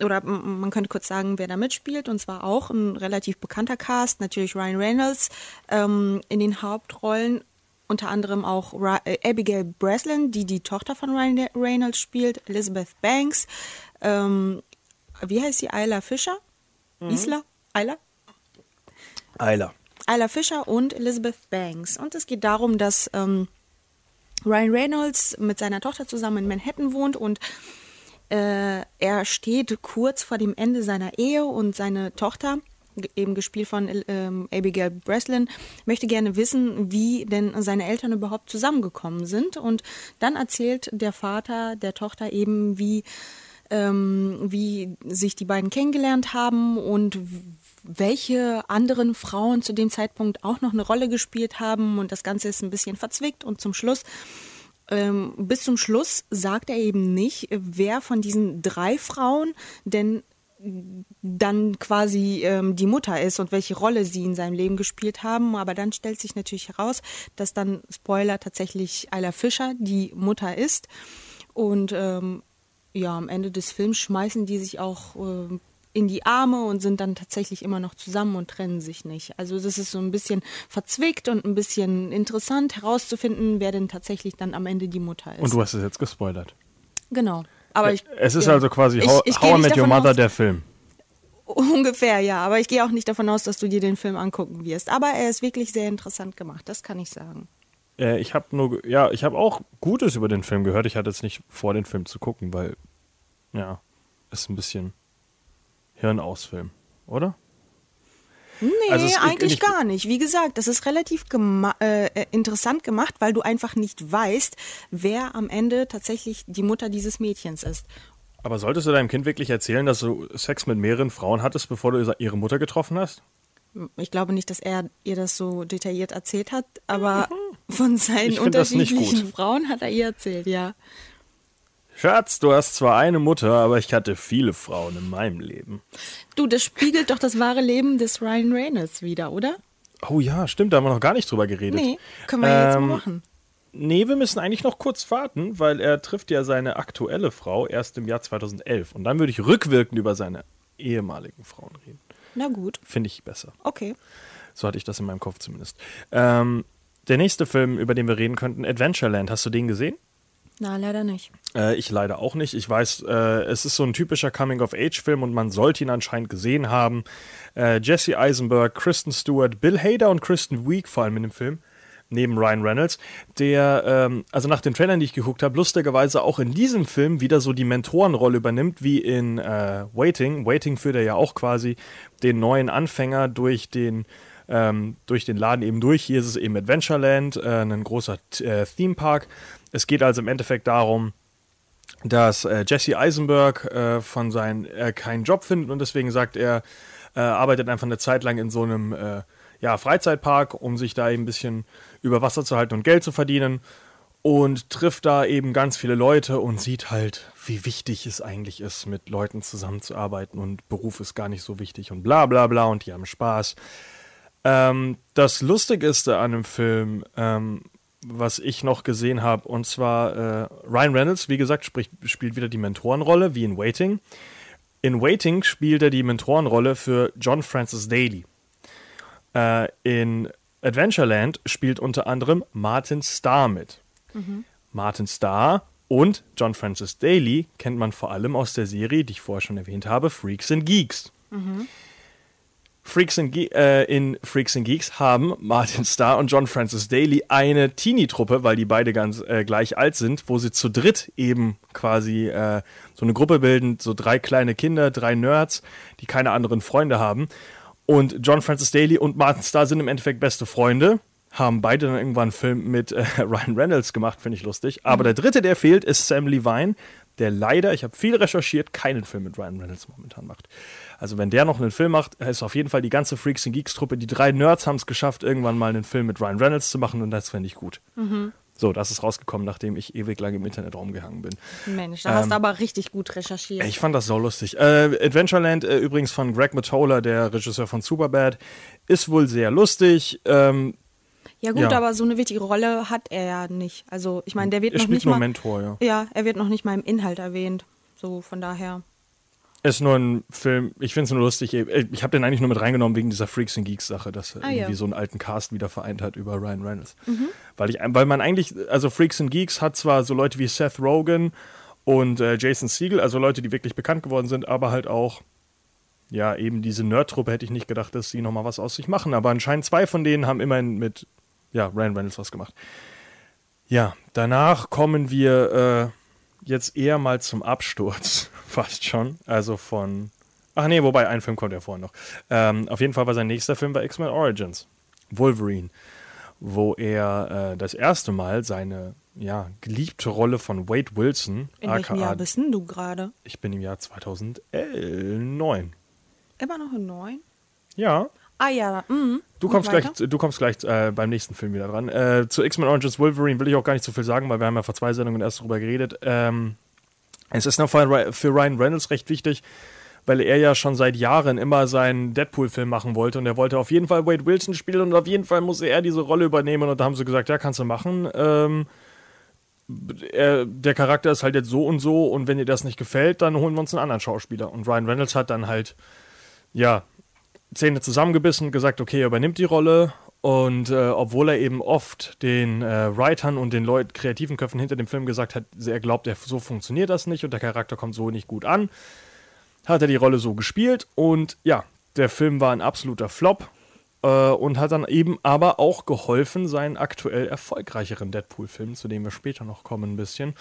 oder man könnte kurz sagen, wer da mitspielt. Und zwar auch ein relativ bekannter Cast, natürlich Ryan Reynolds ähm, in den Hauptrollen. Unter anderem auch Ra äh, Abigail Breslin, die die Tochter von Ryan Reynolds spielt, Elizabeth Banks. Ähm, wie heißt sie? Isla Fischer? Isla? Isla? Eiler. Isla Fischer und Elizabeth Banks. Und es geht darum, dass ähm, Ryan Reynolds mit seiner Tochter zusammen in Manhattan wohnt und äh, er steht kurz vor dem Ende seiner Ehe und seine Tochter, eben gespielt von ähm, Abigail Breslin, möchte gerne wissen, wie denn seine Eltern überhaupt zusammengekommen sind. Und dann erzählt der Vater der Tochter eben, wie ähm, wie sich die beiden kennengelernt haben und w- welche anderen Frauen zu dem Zeitpunkt auch noch eine Rolle gespielt haben. Und das Ganze ist ein bisschen verzwickt. Und zum Schluss, ähm, bis zum Schluss sagt er eben nicht, wer von diesen drei Frauen denn dann quasi ähm, die Mutter ist und welche Rolle sie in seinem Leben gespielt haben. Aber dann stellt sich natürlich heraus, dass dann, Spoiler, tatsächlich Ayla Fischer die Mutter ist. Und ähm, ja, am Ende des Films schmeißen die sich auch ähm, in die Arme und sind dann tatsächlich immer noch zusammen und trennen sich nicht. Also das ist so ein bisschen verzwickt und ein bisschen interessant herauszufinden, wer denn tatsächlich dann am Ende die Mutter ist. Und du hast es jetzt gespoilert. genau. Aber ich, es ist ja. also quasi Ich- How, ich How gehe I Met Your Mother, aus- der Film. Ungefähr, ja. Aber ich gehe auch nicht davon aus, dass du dir den Film angucken wirst. Aber er ist wirklich sehr interessant gemacht, das kann ich sagen. Äh, ich habe nur, ja, ich habe auch Gutes über den Film gehört. Ich hatte jetzt nicht vor, den Film zu gucken, weil, ja, ist ein bisschen Hirnausfilm, oder? Nee, Also es- eigentlich ich- gar nicht. Wie gesagt, das ist relativ gema äh, äh, interessant gemacht, weil du einfach nicht weißt, wer am Ende tatsächlich die Mutter dieses Mädchens ist. Aber solltest du deinem Kind wirklich erzählen, dass du Sex mit mehreren Frauen hattest, bevor du ihre Mutter getroffen hast? Ich glaube nicht, dass er ihr das so detailliert erzählt hat, aber von seinen unterschiedlichen. Frauen hat er ihr erzählt, ja. Schatz, du hast zwar eine Mutter, aber ich hatte viele Frauen in meinem Leben. Du, das spiegelt doch das wahre Leben des Ryan Reynolds wieder, oder? Oh ja, stimmt, da haben wir noch gar nicht drüber geredet. Nee, können wir jetzt mal Ähm, machen. Nee, wir müssen eigentlich noch kurz warten, weil er trifft ja seine aktuelle Frau erst im Jahr 2011. Und dann würde ich rückwirkend über seine ehemaligen Frauen reden. Na gut, Finde ich besser. okay. So hatte ich das in meinem Kopf zumindest. Ähm, der nächste Film, über den wir reden könnten, Adventureland. Hast du den gesehen? Na, leider nicht. Äh, ich leider auch nicht. Ich weiß, äh, es ist so ein typischer Coming-of-Age-Film und man sollte ihn anscheinend gesehen haben. Äh, Jesse Eisenberg, Kristen Stewart, Bill Hader und Kristen Wiig vor allem in dem Film. Neben Ryan Reynolds, der, ähm, also nach den Trailern, die ich geguckt habe, lustigerweise auch in diesem Film wieder so die Mentorenrolle übernimmt, wie in äh, Waiting. Waiting führt er ja auch quasi den neuen Anfänger durch den, ähm, durch den Laden eben durch. Hier ist es eben Adventureland, äh, ein großer äh, Theme-Park. Es geht also im Endeffekt darum, dass äh, Jesse Eisenberg äh, von seinen äh, keinen Job findet und deswegen sagt er, äh, arbeitet einfach eine Zeit lang in so einem ja, Freizeitpark, um sich da eben ein bisschen über Wasser zu halten und Geld zu verdienen und trifft da eben ganz viele Leute und sieht halt, wie wichtig es eigentlich ist, mit Leuten zusammenzuarbeiten und Beruf ist gar nicht so wichtig und bla bla bla und die haben Spaß. Ähm, das Lustigste an dem Film, ähm, was ich noch gesehen habe, und zwar äh, Ryan Reynolds, wie gesagt, spricht, spielt wieder die Mentorenrolle, wie in Waiting. In Waiting spielt er die Mentorenrolle für John Francis Daly. Äh, in Adventureland spielt unter anderem Martin Starr mit. Martin Starr und John Francis Daly kennt man vor allem aus der Serie, die ich vorher schon erwähnt habe, Freaks and Geeks. Freaks and Ge äh, in Freaks and Geeks haben Martin Starr und John Francis Daly eine Teenie-Truppe, weil die beide ganz äh, gleich alt sind, wo sie zu dritt eben quasi äh, so eine Gruppe bilden, so drei kleine Kinder, drei Nerds, die keine anderen Freunde haben. Und John Francis Daly und Martin Starr sind im Endeffekt beste Freunde, haben beide dann irgendwann einen Film mit äh, [LAUGHS] Ryan Reynolds gemacht, finde ich lustig. Aber der dritte, der fehlt, ist Sam Levine, der leider, ich habe viel recherchiert, keinen Film mit Ryan Reynolds momentan macht. Also wenn der noch einen Film macht, ist auf jeden Fall die ganze Freaks and Geeks Truppe, die drei Nerds haben es geschafft, irgendwann mal einen Film mit Ryan Reynolds zu machen und das fände ich gut. So, das ist rausgekommen, nachdem ich ewig lang im Internet rumgehangen bin. Mensch, da hast du aber richtig gut recherchiert. Ich fand das so lustig. Äh, Adventureland, äh, übrigens von Greg Matola, der Regisseur von Superbad, ist wohl sehr lustig. Ähm, ja gut, Ja. aber so eine wichtige Rolle hat er ja nicht. Also ich meine, der wird er noch nicht nur mal. Mentor, ja. Ja, er wird noch nicht mal im Inhalt erwähnt. So von daher. Ist nur ein Film, ich finde es nur lustig. äh, Ich habe den eigentlich nur mit reingenommen wegen dieser Freaks and Geeks Sache, dass er Ah, ja. irgendwie so einen alten Cast wieder vereint hat über Ryan Reynolds. Weil, ich, weil man eigentlich, also Freaks and Geeks hat zwar so Leute wie Seth Rogen und äh, Jason Segel, also Leute, die wirklich bekannt geworden sind, aber halt auch, ja, eben diese Nerd-Truppe hätte ich nicht gedacht, dass sie nochmal was aus sich machen. Aber anscheinend zwei von denen haben immerhin mit, ja, Ryan Reynolds was gemacht. Ja, danach kommen wir äh, jetzt eher mal zum Absturz, fast schon. Also von. Ach nee, wobei, ein Film kommt ja vorher noch. Ähm, auf jeden Fall war sein nächster Film bei X-Men Origins. Wolverine. Wo er äh, das erste Mal seine ja, geliebte Rolle von Wade Wilson, In welchem aka Jahr bist denn du gerade? ich bin im Jahr 2009. Immer noch in neun? Ja, Ah ja, mhm. Du kommst gleich, du kommst gleich äh, beim nächsten Film wieder dran. Äh, zu X-Men Origins Wolverine will ich auch gar nicht so viel sagen, weil wir haben ja vor zwei Sendungen erst darüber geredet. Ähm, es ist noch für Ryan Reynolds recht wichtig, weil er ja schon seit Jahren immer seinen Deadpool-Film machen wollte und er wollte auf jeden Fall Wade Wilson spielen und auf jeden Fall musste er diese Rolle übernehmen und da haben sie gesagt, ja, kannst du machen. Ähm, er, der Charakter ist halt jetzt so und so und wenn dir das nicht gefällt, dann holen wir uns einen anderen Schauspieler. Und Ryan Reynolds hat dann halt, ja, Zähne zusammengebissen, gesagt, okay, er übernimmt die Rolle. Und äh, obwohl er eben oft den äh, Writern und den Leuten, kreativen Köpfen hinter dem Film gesagt hat, er glaubt, er, so funktioniert das nicht und der Charakter kommt so nicht gut an, hat er die Rolle so gespielt. Und ja, der Film war ein absoluter Flop äh, und hat dann eben aber auch geholfen, seinen aktuell erfolgreicheren Deadpool-Film, zu dem wir später noch kommen, ein bisschen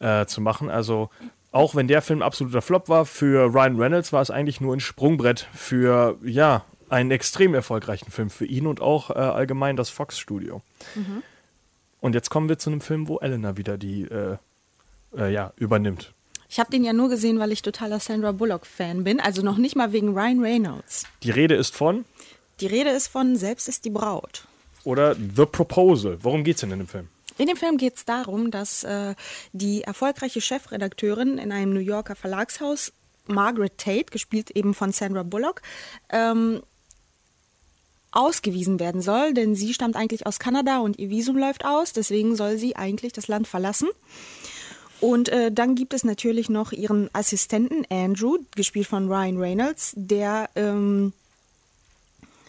äh, zu machen. Also auch wenn der Film absoluter Flop war, für Ryan Reynolds war es eigentlich nur ein Sprungbrett für, ja, einen extrem erfolgreichen Film für ihn und auch äh, allgemein das Fox-Studio. Und jetzt kommen wir zu einem Film, wo Elena wieder die, äh, äh, ja, übernimmt. Ich habe den ja nur gesehen, weil ich totaler Sandra Bullock-Fan bin. Also noch nicht mal wegen Ryan Reynolds. Die Rede ist von, Die Rede ist von Selbst ist die Braut. oder The Proposal. Worum geht's denn in dem Film? In dem Film geht es darum, dass äh, die erfolgreiche Chefredakteurin in einem New Yorker Verlagshaus, Margaret Tate, gespielt eben von Sandra Bullock, ähm, ausgewiesen werden soll, denn sie stammt eigentlich aus Kanada und ihr Visum läuft aus, deswegen soll sie eigentlich das Land verlassen. Und äh, dann gibt es natürlich noch ihren Assistenten Andrew, gespielt von Ryan Reynolds, der ähm,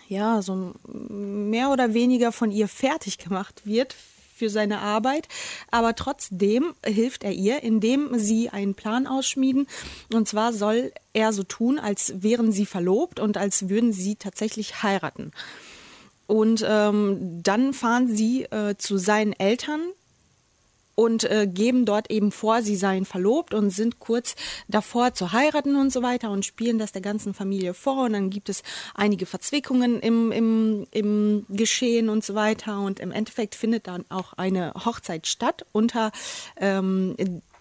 ja so mehr oder weniger von ihr fertig gemacht wird für seine Arbeit, aber trotzdem hilft er ihr, indem sie einen Plan ausschmieden. Und zwar soll er so tun, als wären sie verlobt und als würden sie tatsächlich heiraten. Und ähm, dann fahren sie äh, zu seinen Eltern und äh, geben dort eben vor, sie seien verlobt und sind kurz davor zu heiraten und so weiter und spielen das der ganzen Familie vor und dann gibt es einige Verzwickungen im, im, im Geschehen und so weiter und im Endeffekt findet dann auch eine Hochzeit statt. Unter ähm,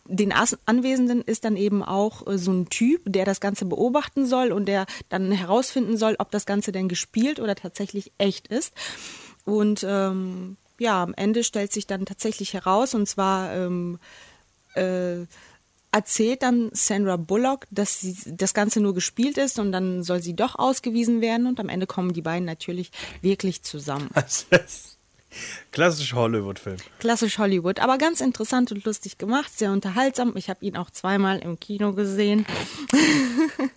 den Anwesenden ist dann eben auch äh, so ein Typ, der das Ganze beobachten soll und der dann herausfinden soll, ob das Ganze denn gespielt oder tatsächlich echt ist. Und ähm, ja, am Ende stellt sich dann tatsächlich heraus, und zwar ähm, äh, erzählt dann Sandra Bullock, dass sie, das Ganze nur gespielt ist und dann soll sie doch ausgewiesen werden und am Ende kommen die beiden natürlich wirklich zusammen. [LAUGHS] Klassischer Hollywood-Film. Klassisch Hollywood, aber ganz interessant und lustig gemacht, sehr unterhaltsam. Ich habe ihn auch zweimal im Kino gesehen. [LAUGHS]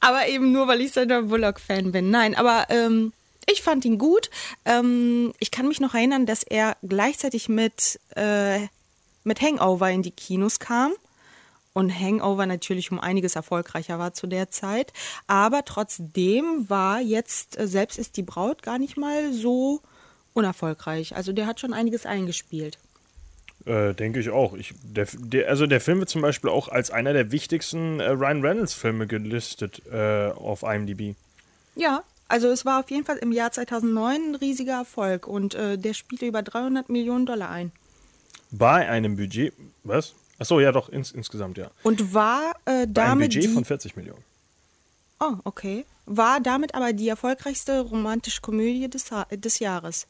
aber eben nur, weil ich Sandra Bullock-Fan bin. Nein, aber ähm, ich fand ihn gut. Ähm, ich kann mich noch erinnern, dass er gleichzeitig mit, äh, mit Hangover in die Kinos kam. Und Hangover natürlich um einiges erfolgreicher war zu der Zeit. Aber trotzdem war jetzt äh, selbst ist die Braut gar nicht mal so unerfolgreich. Also der hat schon einiges eingespielt. Äh, denke ich auch. Ich, der, der, also der Film wird zum Beispiel auch als einer der wichtigsten äh, Ryan Reynolds-Filme gelistet äh, auf IMDb. Ja, also es war auf jeden Fall im Jahr 2009 ein riesiger Erfolg und äh, der spielte über 300 Millionen Dollar ein. Bei einem Budget, was? Achso, ja doch, ins, insgesamt, ja. Und war äh, Bei einem damit Budget die, von 40 Millionen. Oh, okay. War damit aber die erfolgreichste romantische Komödie des, des Jahres.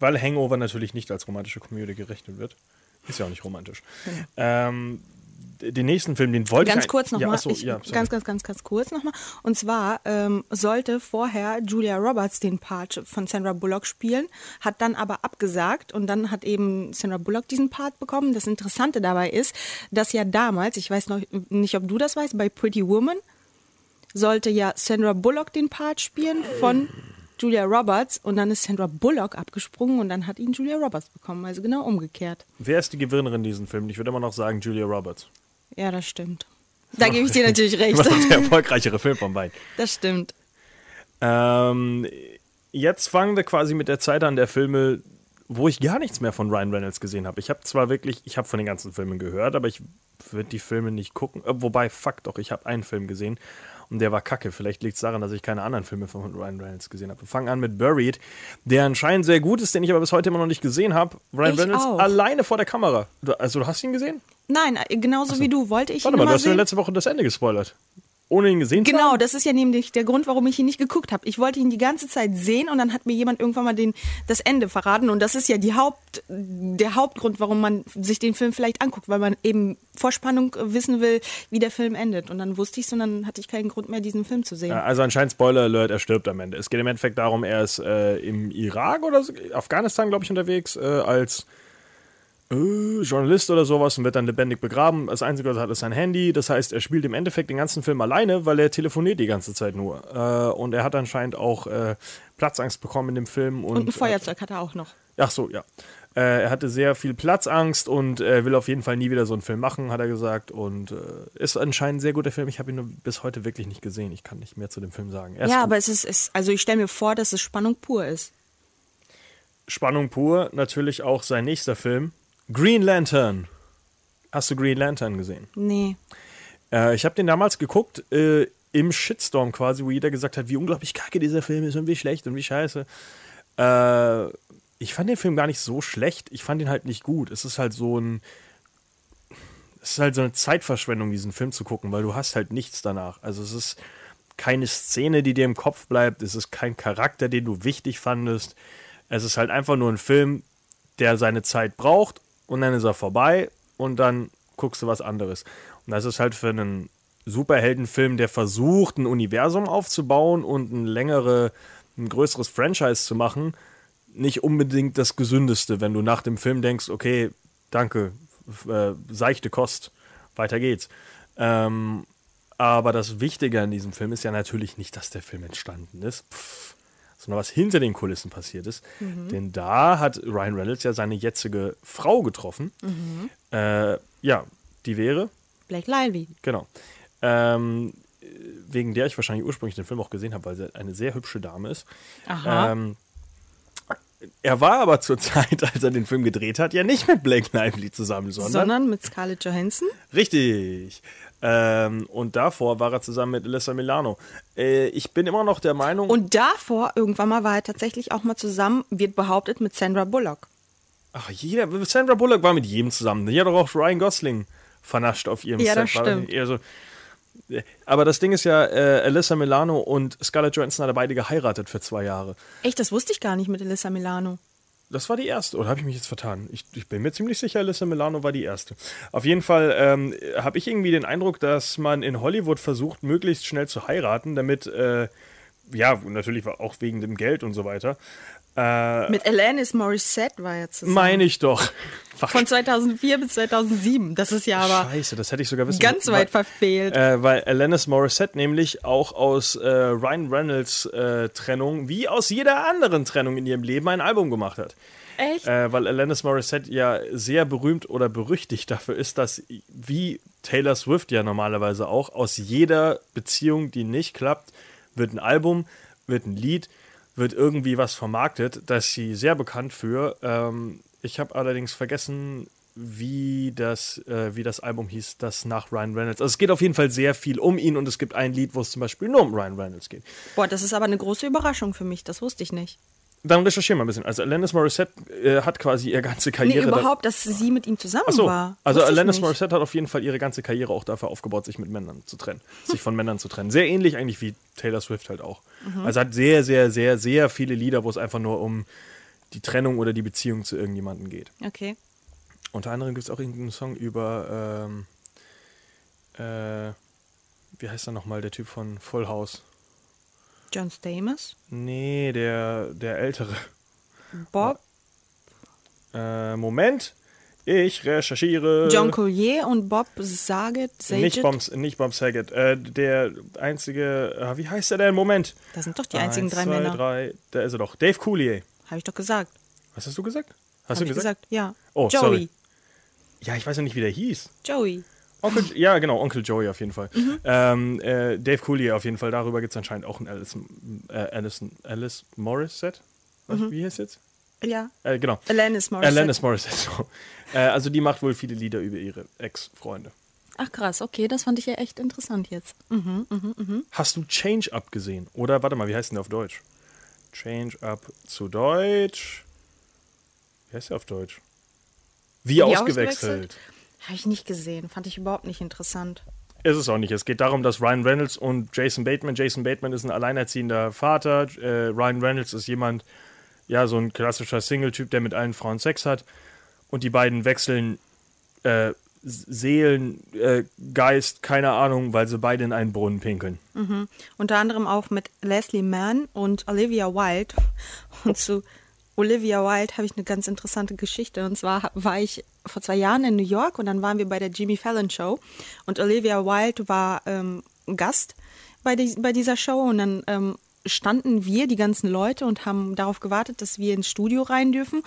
weil Hangover natürlich nicht als romantische Komödie gerechnet wird. Ist ja auch nicht romantisch. [LAUGHS] Ähm, den nächsten Film, den wollte Ganz ich. kurz Ja, nochmal, achso, ja, sorry. ganz, ganz, ganz, ganz kurz nochmal. Und zwar ähm, sollte vorher Julia Roberts den Part von Sandra Bullock spielen, hat dann aber abgesagt und dann hat eben Sandra Bullock diesen Part bekommen. Das Interessante dabei ist, dass ja damals, ich weiß noch nicht, ob du das weißt, bei Pretty Woman sollte ja Sandra Bullock den Part spielen von Julia Roberts und dann ist Sandra Bullock abgesprungen und dann hat ihn Julia Roberts bekommen, also genau umgekehrt. Wer ist die Gewinnerin in diesem Film? Ich würde immer noch sagen Julia Roberts. Ja, das stimmt. Da gebe ich dir natürlich recht. [LAUGHS] War doch der erfolgreichere Film von beiden. Das stimmt. Ähm, jetzt fangen wir quasi mit der Zeit an der Filme, wo ich gar nichts mehr von Ryan Reynolds gesehen habe. Ich habe zwar wirklich, ich habe von den ganzen Filmen gehört, aber ich würde die Filme nicht gucken. Äh, wobei, fuck doch, ich habe einen Film gesehen und der war kacke. Vielleicht liegt es daran, dass ich keine anderen Filme von Ryan Reynolds gesehen habe. Wir fangen an mit Buried, der anscheinend sehr gut ist, den ich aber bis heute immer noch nicht gesehen habe. Ryan Ich Reynolds auch. alleine vor der Kamera. Du- Also du hast ihn gesehen? Nein, äh, genauso wie du wollte ich Warte ihn mal, du hast mir letzte Woche das Ende gespoilert. Ohne ihn gesehen zu Genau, haben? das ist ja nämlich der Grund, warum ich ihn nicht geguckt habe. Ich wollte ihn die ganze Zeit sehen und dann hat mir jemand irgendwann mal den, das Ende verraten. Und das ist ja die Haupt, der Hauptgrund, warum man sich den Film vielleicht anguckt, weil man eben vor Spannung äh, wissen will, wie der Film endet. Und dann wusste ich es und dann hatte ich keinen Grund mehr, diesen Film zu sehen. Ja, Also anscheinend Spoiler Alert, er stirbt am Ende. Es geht im Endeffekt darum, er ist äh, im Irak oder so, Afghanistan, glaube ich, unterwegs, äh, als äh, Journalist oder sowas und wird dann lebendig begraben. Das Einzige, was er hat, ist sein Handy. Das heißt, er spielt im Endeffekt den ganzen Film alleine, weil er telefoniert die ganze Zeit nur. Äh, und er hat anscheinend auch äh, Platzangst bekommen in dem Film. Und, und ein Feuerzeug hat er auch noch. Ach so, ja. Äh, er hatte sehr viel Platzangst und äh, will auf jeden Fall nie wieder so einen Film machen, hat er gesagt. Und äh, ist anscheinend ein sehr guter Film. Ich habe ihn nur bis heute wirklich nicht gesehen. Ich kann nicht mehr zu dem Film sagen. Er ist Ja, aber es ist, es, also ich stelle mir vor, dass es Spannung pur ist. Spannung pur, natürlich auch sein nächster Film. Green Lantern. Hast du Green Lantern gesehen? Nee. Äh, ich habe den damals geguckt, äh, im Shitstorm quasi, wo jeder gesagt hat, wie unglaublich kacke dieser Film ist und wie schlecht und wie scheiße. Äh, ich fand den Film gar nicht so schlecht. Ich fand ihn halt nicht gut. Es ist halt so ein. Es ist halt so eine Zeitverschwendung, diesen Film zu gucken, weil du hast halt nichts danach. Also es ist keine Szene, die dir im Kopf bleibt. Es ist kein Charakter, den du wichtig fandest. Es ist halt einfach nur ein Film, der seine Zeit braucht und dann ist er vorbei und dann guckst du was anderes. Und das ist halt für einen Superheldenfilm, der versucht, ein Universum aufzubauen und ein längere, ein größeres Franchise zu machen, nicht unbedingt das Gesündeste, wenn du nach dem Film denkst, okay, danke, äh, seichte Kost, weiter geht's. Ähm, aber das Wichtige an diesem Film ist ja natürlich nicht, dass der Film entstanden ist, pff, sondern was hinter den Kulissen passiert ist. Denn da hat Ryan Reynolds ja seine jetzige Frau getroffen. Äh, ja, die wäre, Blake Lively. genau. Ähm, wegen der ich wahrscheinlich ursprünglich den Film auch gesehen habe, weil sie eine sehr hübsche Dame ist. Aha. Ähm, er war aber zur [LAUGHS] Zeit, als er den Film gedreht hat, ja nicht mit Blake Lively zusammen, sondern, Sondern mit Scarlett Johansson. richtig. Ähm, und davor war er zusammen mit Alyssa Milano. Äh, ich bin immer noch der Meinung, Und davor, irgendwann mal, war er tatsächlich auch mal zusammen, wird behauptet, mit Sandra Bullock. ach, jeder, Sandra Bullock war mit jedem zusammen. Die hat doch auch Ryan Gosling vernascht auf ihrem Ja, Set. das stimmt. so, äh, aber das Ding ist ja, äh, Alyssa Milano und Scarlett Johansson haben beide geheiratet für zwei Jahre. Echt, das wusste ich gar nicht mit Alyssa Milano. Das war die erste, oder habe ich mich jetzt vertan? Ich, ich bin mir ziemlich sicher, Alyssa Milano war die erste. Auf jeden Fall ähm, habe ich irgendwie den Eindruck, dass man in Hollywood versucht, möglichst schnell zu heiraten, damit, äh, ja, natürlich auch wegen dem Geld und so weiter. Äh, Mit Alanis Morissette war er zusammen. meine ich doch. Von 2004 bis 2007. Das ist ja aber Scheiße, das hätte ich sogar wissen ganz weit verfehlt. Äh, weil Alanis Morissette nämlich auch aus äh, Ryan Reynolds äh, Trennung, wie aus jeder anderen Trennung in ihrem Leben, ein Album gemacht hat. Echt? Äh, weil Alanis Morissette ja sehr berühmt oder berüchtigt dafür ist, dass, wie Taylor Swift ja normalerweise auch, aus jeder Beziehung, die nicht klappt, wird ein Album, wird ein Lied, wird irgendwie was vermarktet. Da ist sie sehr bekannt für. Ähm, ich habe allerdings vergessen, wie das, äh, wie das Album hieß, das nach Ryan Reynolds. Also es geht auf jeden Fall sehr viel um ihn und es gibt ein Lied, wo es zum Beispiel nur um Ryan Reynolds geht. Boah, das ist aber eine große Überraschung für mich. Das wusste ich nicht. Dann recherchieren wir ein bisschen. Also Alanis Morissette äh, hat quasi ihre ganze Nee, Karriere. da- überhaupt, dass sie mit ihm zusammen so, war. also Alanis. Morissette hat auf jeden Fall ihre ganze Karriere auch dafür aufgebaut, sich mit Männern zu trennen, [LAUGHS] sich von Männern zu trennen. Sehr ähnlich eigentlich wie Taylor Swift halt auch. Mhm. Also hat sehr, sehr, sehr, sehr viele Lieder, wo es einfach nur um die Trennung oder die Beziehung zu irgendjemandem geht. Okay. Unter anderem gibt es auch irgendeinen Song über, ähm, äh, wie heißt er nochmal, der Typ von Full House? John Stamos, Nee, der, der ältere. Bob, Äh, Moment, ich recherchiere. John Collier und Bob Saget. nicht Saget. Bob, nicht Bob Saget. Äh, der einzige, äh, wie heißt er denn? Moment. Das sind doch die einzigen Eins, drei zwei, Männer. Drei, da ist er doch. Dave Coulier. Habe ich doch gesagt. Was hast du gesagt? Hast Hab du gesagt? gesagt? Ja. Oh, Joey. sorry. Ja, ich weiß ja nicht, wie der hieß. Joey. Onkel, ja, genau, Onkel Joey auf jeden Fall. Mhm. Ähm, äh, Dave Coulier auf jeden Fall. Darüber gibt es anscheinend auch ein Alice, äh, Alice, Alice Morris Set. Was, Mhm. Wie heißt jetzt? Ja. Äh, genau. Alanis Morissette. Alanis Morissette. So. Äh, also die macht wohl viele Lieder über ihre Ex-Freunde. Ach krass, okay, das fand ich ja echt interessant jetzt. Hast du Change Up gesehen? Oder warte mal, wie heißt denn der auf Deutsch? Change Up zu Deutsch. Wie heißt der auf Deutsch? Wie, ausgewechselt. Habe ich nicht gesehen, fand ich überhaupt nicht interessant. Ist es auch nicht. Es geht darum, dass Ryan Reynolds und Jason Bateman, Jason Bateman ist ein alleinerziehender Vater, äh, Ryan Reynolds ist jemand, ja, so ein klassischer Single-Typ, der mit allen Frauen Sex hat. Und die beiden wechseln äh, Seelen, äh, Geist, keine Ahnung, weil sie beide in einen Brunnen pinkeln. Unter anderem auch mit Leslie Mann und Olivia Wilde. Und zu Olivia Wilde habe ich eine ganz interessante Geschichte. Und zwar war ich vor zwei Jahren in New York und dann waren wir bei der Jimmy Fallon Show. Und Olivia Wilde war ähm, Gast bei, die, bei dieser Show. Und dann ähm, standen wir, die ganzen Leute, und haben darauf gewartet, dass wir ins Studio rein dürfen.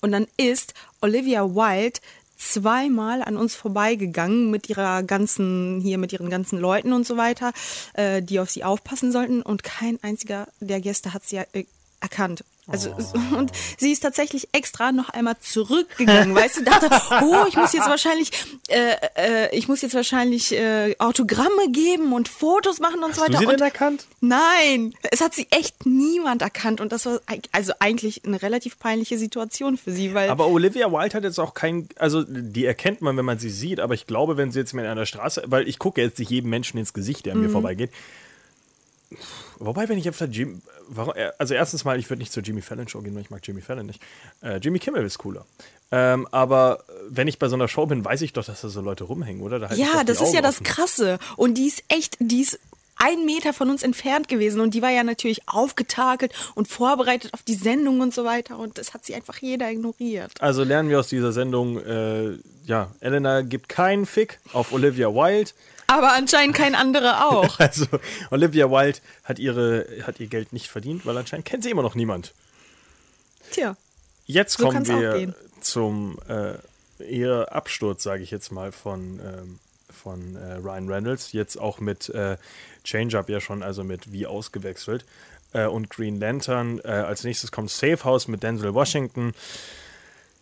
Und dann ist Olivia Wilde zweimal an uns vorbeigegangen mit ihrer ganzen, hier mit ihren ganzen Leuten und so weiter, äh, die auf sie aufpassen sollten und kein einziger der Gäste hat sie äh, erkannt. Also [LAUGHS] und sie ist tatsächlich extra noch einmal zurückgegangen, weißt du, dachte, oh, ich muss jetzt wahrscheinlich, äh, äh, ich muss jetzt wahrscheinlich äh, Autogramme geben und Fotos machen und so Hast weiter. du sie und denn erkannt? Nein, es hat sie echt niemand erkannt und das war also eigentlich eine relativ peinliche Situation für sie, weil Aber Olivia Wilde hat jetzt auch kein, also die erkennt man, wenn man sie sieht, aber ich glaube, wenn sie jetzt mir an der Straße, weil ich gucke jetzt nicht jedem Menschen ins Gesicht, der an mir vorbeigeht. Wobei, wenn ich einfach Jim, warum, also erstens mal, ich würde nicht zur Jimmy Fallon Show gehen, weil ich mag Jimmy Fallon nicht. Äh, Jimmy Kimmel ist cooler. Ähm, aber wenn ich bei so einer Show bin, weiß ich doch, dass da so Leute rumhängen, oder? Da doch Ja, das ist Augen ja das offen. Krasse. Und die ist echt, die ist ein Meter von uns entfernt gewesen und die war ja natürlich aufgetakelt und vorbereitet auf die Sendung und so weiter und das hat sie einfach jeder ignoriert. Also lernen wir aus dieser Sendung, äh, ja, Elena gibt keinen Fick auf Olivia Wilde. Aber anscheinend kein anderer auch. [LAUGHS] Also Olivia Wilde hat, ihre, hat ihr Geld nicht verdient, weil anscheinend kennt sie immer noch niemand. Tja. Jetzt So kommen wir zum äh, eher Absturz, sage ich jetzt mal, von, ähm, von äh, Ryan Reynolds. Jetzt auch mit äh, Change Up ja schon, also mit Wie ausgewechselt. Äh, und Green Lantern. Äh, als nächstes kommt Safe House mit Denzel Washington.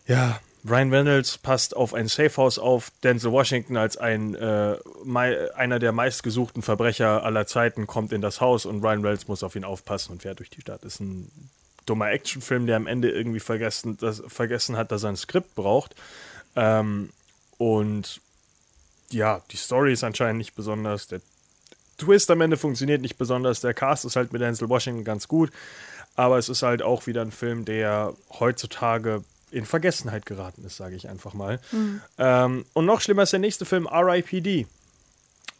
Ja, Ryan Reynolds passt auf ein Safehouse auf. Denzel Washington als ein, äh, einer der meistgesuchten Verbrecher aller Zeiten kommt in das Haus und Ryan Reynolds muss auf ihn aufpassen und fährt durch die Stadt. Ist ein dummer Actionfilm, der am Ende irgendwie vergessen, das, vergessen hat, dass er ein Skript braucht. Ähm, und ja, die Story ist anscheinend nicht besonders. Der Twist am Ende funktioniert nicht besonders. Der Cast ist halt mit Denzel Washington ganz gut. Aber es ist halt auch wieder ein Film, der heutzutage in Vergessenheit geraten ist, sage ich einfach mal. Ähm, und noch schlimmer ist der nächste Film, R.I.P.D.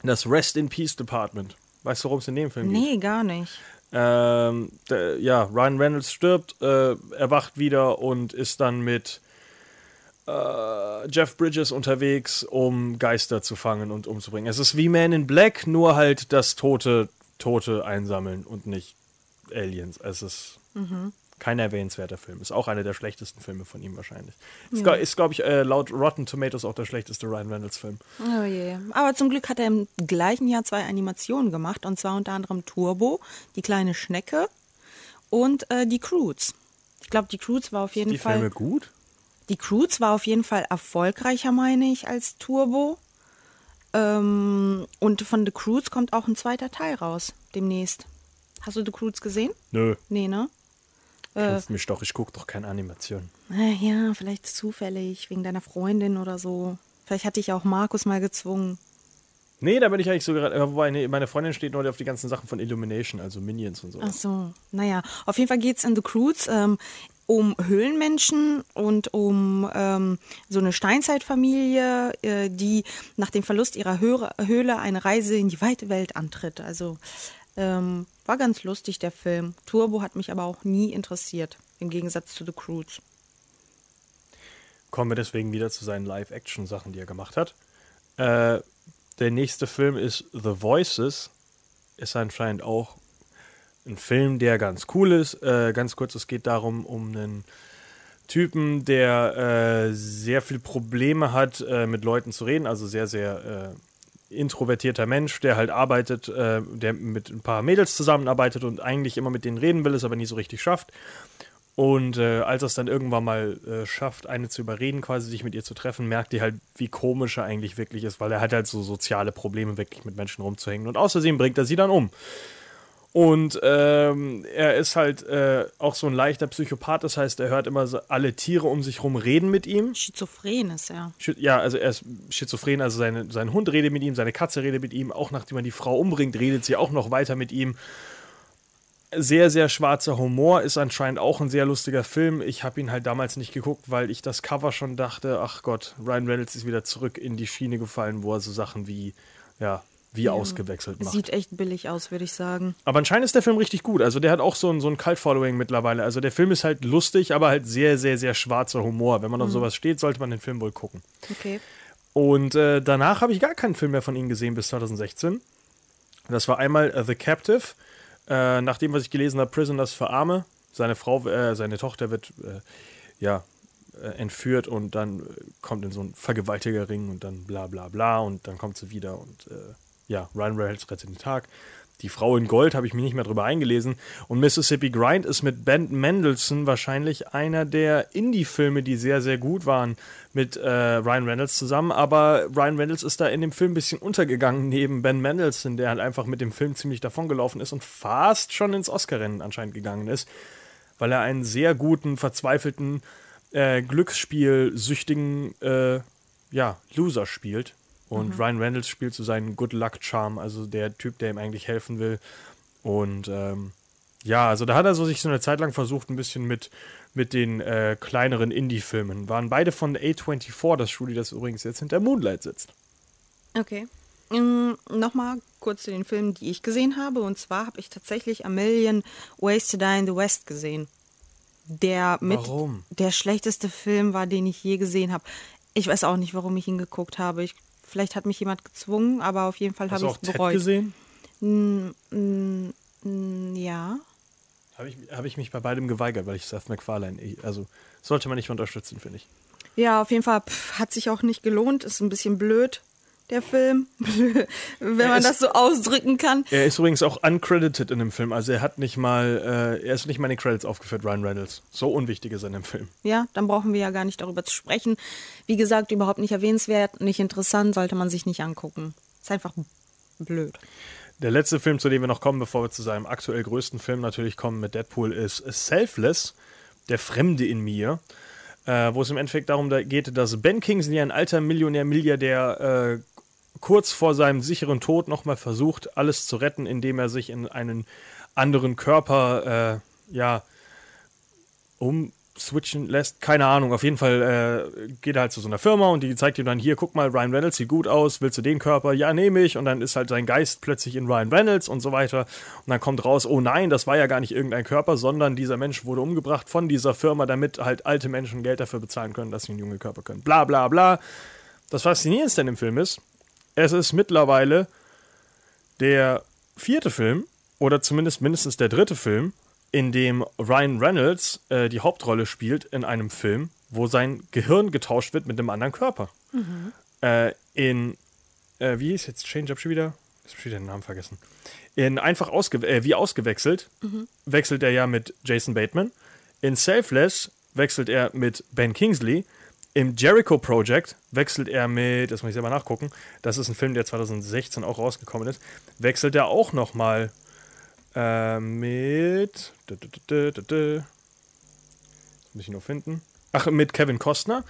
Das Rest in Peace Department. Weißt du, worum es in dem Film geht? Nee, gar nicht. Ähm, der, ja, Ryan Reynolds stirbt, äh, erwacht wieder und ist dann mit äh, Jeff Bridges unterwegs, um Geister zu fangen und umzubringen. Es ist wie Man in Black, nur halt das Tote, Tote einsammeln und nicht Aliens. Es ist kein erwähnenswerter Film. Ist auch einer der schlechtesten Filme von ihm wahrscheinlich. Ist, glaub- ist glaube ich, äh, laut Rotten Tomatoes auch der schlechteste Ryan Reynolds-Film. Oh je. Aber zum Glück hat er im gleichen Jahr zwei Animationen gemacht und zwar unter anderem Turbo, die kleine Schnecke und äh, die Croods. Ich glaube, die Croods war auf jeden Die Fall. Filme gut? Die Croods war auf jeden Fall erfolgreicher, meine ich, als Turbo. Ähm, und von The Croods kommt auch ein zweiter Teil raus, demnächst. Hast du The Croods gesehen? Nö. Nee, ne? Kennst mich doch, ich gucke doch keine Animation. Äh, ja, vielleicht zufällig, wegen deiner Freundin oder so. Vielleicht hatte ich auch Markus mal gezwungen. Nee, da bin ich eigentlich so gerade. äh, Wobei, nee, meine Freundin steht nur auf die ganzen Sachen von Illumination, also Minions und so. Ach so, naja, auf jeden Fall geht's in The Croods ähm, um Höhlenmenschen und um ähm, so eine Steinzeitfamilie, äh, die nach dem Verlust ihrer Höhle eine Reise in die weite Welt antritt. Also ähm, war ganz lustig der Film. Turbo hat mich aber auch nie interessiert, im Gegensatz zu The Cruise. Kommen wir deswegen wieder zu seinen Live-Action-Sachen, die er gemacht hat. Äh, der nächste Film ist The Voices. Ist anscheinend auch ein Film, der ganz cool ist. Äh, ganz kurz, es geht darum, um einen Typen, der äh, sehr viel Probleme hat, äh, mit Leuten zu reden, also sehr, sehr äh, introvertierter Mensch, der halt arbeitet, äh, der mit ein paar Mädels zusammenarbeitet und eigentlich immer mit denen reden will, es aber nie so richtig schafft. Und äh, als er es dann irgendwann mal äh, schafft, eine zu überreden, quasi sich mit ihr zu treffen, merkt ihr halt, wie komisch er eigentlich wirklich ist, weil er hat halt so soziale Probleme, wirklich mit Menschen rumzuhängen. Und außerdem bringt er sie dann um. Und ähm, er ist halt äh, auch so ein leichter Psychopath, das heißt, er hört immer so alle Tiere um sich rum reden mit ihm. Schizophren ist er. Schi- Ja, also er ist schizophren, also seine, sein Hund redet mit ihm, seine Katze redet mit ihm, auch nachdem er die Frau umbringt, redet sie auch noch weiter mit ihm. Sehr, sehr schwarzer Humor, ist anscheinend auch ein sehr lustiger Film. Ich habe ihn halt damals nicht geguckt, weil ich das Cover schon dachte, ach Gott, Ryan Reynolds ist wieder zurück in die Schiene gefallen, wo er so Sachen wie, ja, wie ausgewechselt macht. Sieht echt billig aus, würde ich sagen. Aber anscheinend ist der Film richtig gut. Also der hat auch so ein, so ein Cult-Following mittlerweile. Also der Film ist halt lustig, aber halt sehr, sehr, sehr schwarzer Humor. Wenn man auf sowas steht, sollte man den Film wohl gucken. Okay. Und äh, danach habe ich gar keinen Film mehr von ihm gesehen bis 2016. Das war einmal äh, The Captive. Äh, nach dem, was ich gelesen habe, Prisoners für Arme. Seine Frau, äh, seine Tochter wird äh, ja äh, entführt und dann kommt in so einen Vergewaltigerring und dann bla bla bla und dann kommt sie wieder und äh, ja, Ryan Reynolds rettet den Tag. Die Frau in Gold habe ich mich nicht mehr drüber eingelesen. Und Mississippi Grind ist mit Ben Mendelssohn wahrscheinlich einer der Indie-Filme, die sehr, sehr gut waren mit äh, Ryan Reynolds zusammen. Aber Ryan Reynolds ist da in dem Film ein bisschen untergegangen neben Ben Mendelssohn, der halt einfach mit dem Film ziemlich davongelaufen ist und fast schon ins Oscar-Rennen anscheinend gegangen ist, weil er einen sehr guten, verzweifelten, äh, Glücksspiel-süchtigen äh, ja, Loser spielt. Und Ryan Reynolds spielt so seinen Good Luck Charm, also der Typ, der ihm eigentlich helfen will. Und ähm, ja, also da hat er so sich so eine Zeit lang versucht, ein bisschen mit, mit den äh, kleineren Indie-Filmen. Waren beide von A24, das Studio, das übrigens jetzt hinter Moonlight sitzt. Okay. Ähm, Nochmal kurz zu den Filmen, die ich gesehen habe. Und zwar habe ich tatsächlich A Million Ways to Die in the West gesehen. Der mit Warum? der schlechteste Film war, den ich je gesehen habe. Ich weiß auch nicht, warum ich ihn geguckt habe. Ich, vielleicht hat mich jemand gezwungen, aber auf jeden Fall Hast habe du ich auch es Ted bereut. gesehen? Mm, Ja. Habe ich, hab ich mich bei beidem geweigert, weil ich Seth MacFarlane, also sollte man nicht unterstützen, finde ich. Ja, auf jeden Fall pff, hat sich auch nicht gelohnt. Ist ein bisschen blöd, der Film. [LAUGHS] Wenn man ist- das so ausdrücken kann. Er ist übrigens auch uncredited in dem Film, also er hat nicht mal, äh, er ist nicht mal in den Credits aufgeführt, Ryan Reynolds. So unwichtig ist er in dem Film. Ja, dann brauchen wir ja gar nicht darüber zu sprechen. Wie gesagt, überhaupt nicht erwähnenswert, nicht interessant, sollte man sich nicht angucken. Ist einfach blöd. Der letzte Film, zu dem wir noch kommen, bevor wir zu seinem aktuell größten Film natürlich kommen mit Deadpool, ist Selfless, der Fremde in mir, äh, wo es im Endeffekt darum da- geht, dass Ben Kingsley, ein alter Millionär, Milliardär, äh, kurz vor seinem sicheren Tod nochmal versucht, alles zu retten, indem er sich in einen anderen Körper, äh, ja, umswitchen lässt. Keine Ahnung, auf jeden Fall äh, geht er halt zu so einer Firma und die zeigt ihm dann, hier, guck mal, Ryan Reynolds sieht gut aus, willst du den Körper? Ja, nehme ich. Und dann ist halt sein Geist plötzlich in Ryan Reynolds und so weiter. Und dann kommt raus, oh nein, das war ja gar nicht irgendein Körper, sondern dieser Mensch wurde umgebracht von dieser Firma, damit halt alte Menschen Geld dafür bezahlen können, dass sie einen jungen Körper können. Bla bla bla. Das Faszinierendste an dem Film ist, es ist mittlerweile der vierte Film, oder zumindest mindestens der dritte Film, in dem Ryan Reynolds äh, die Hauptrolle spielt in einem Film, wo sein Gehirn getauscht wird mit einem anderen Körper. Äh, in, äh, wie hieß jetzt Change Up schon wieder? Ich habe schon wieder den Namen vergessen. In einfach ausge äh, wie ausgewechselt wechselt er ja mit Jason Bateman. In Selfless wechselt er mit Ben Kingsley. Im Jericho Project wechselt er mit, das muss ich selber nachgucken, das ist ein Film, der 2016 auch rausgekommen ist, wechselt er auch nochmal äh, mit. Das muss ich nur finden. Ach, mit Kevin Costner.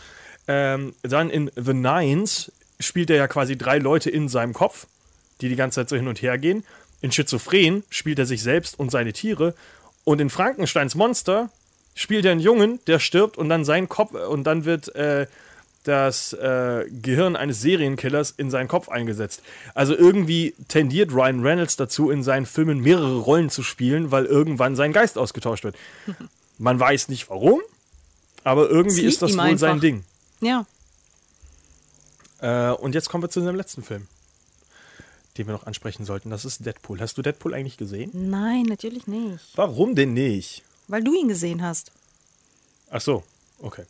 Ähm, dann in The Nines spielt er ja quasi drei Leute in seinem Kopf, die die ganze Zeit so hin und her gehen. In Schizophren spielt er sich selbst und seine Tiere. Und in Frankensteins Monster spielt er einen Jungen, der stirbt und dann sein Kopf und dann wird äh, das äh, Gehirn eines Serienkillers in seinen Kopf eingesetzt. Also irgendwie tendiert Ryan Reynolds dazu, in seinen Filmen mehrere Rollen zu spielen, weil irgendwann sein Geist ausgetauscht wird. [LAUGHS] Man weiß nicht warum, aber irgendwie ist das wohl ihm sein einfach. Ding. Ja. Äh, und jetzt kommen wir zu unserem letzten Film, den wir noch ansprechen sollten. Das ist Deadpool. Hast du Deadpool eigentlich gesehen? Nein, natürlich nicht. Warum denn nicht? Weil du ihn gesehen hast. Ach so, okay.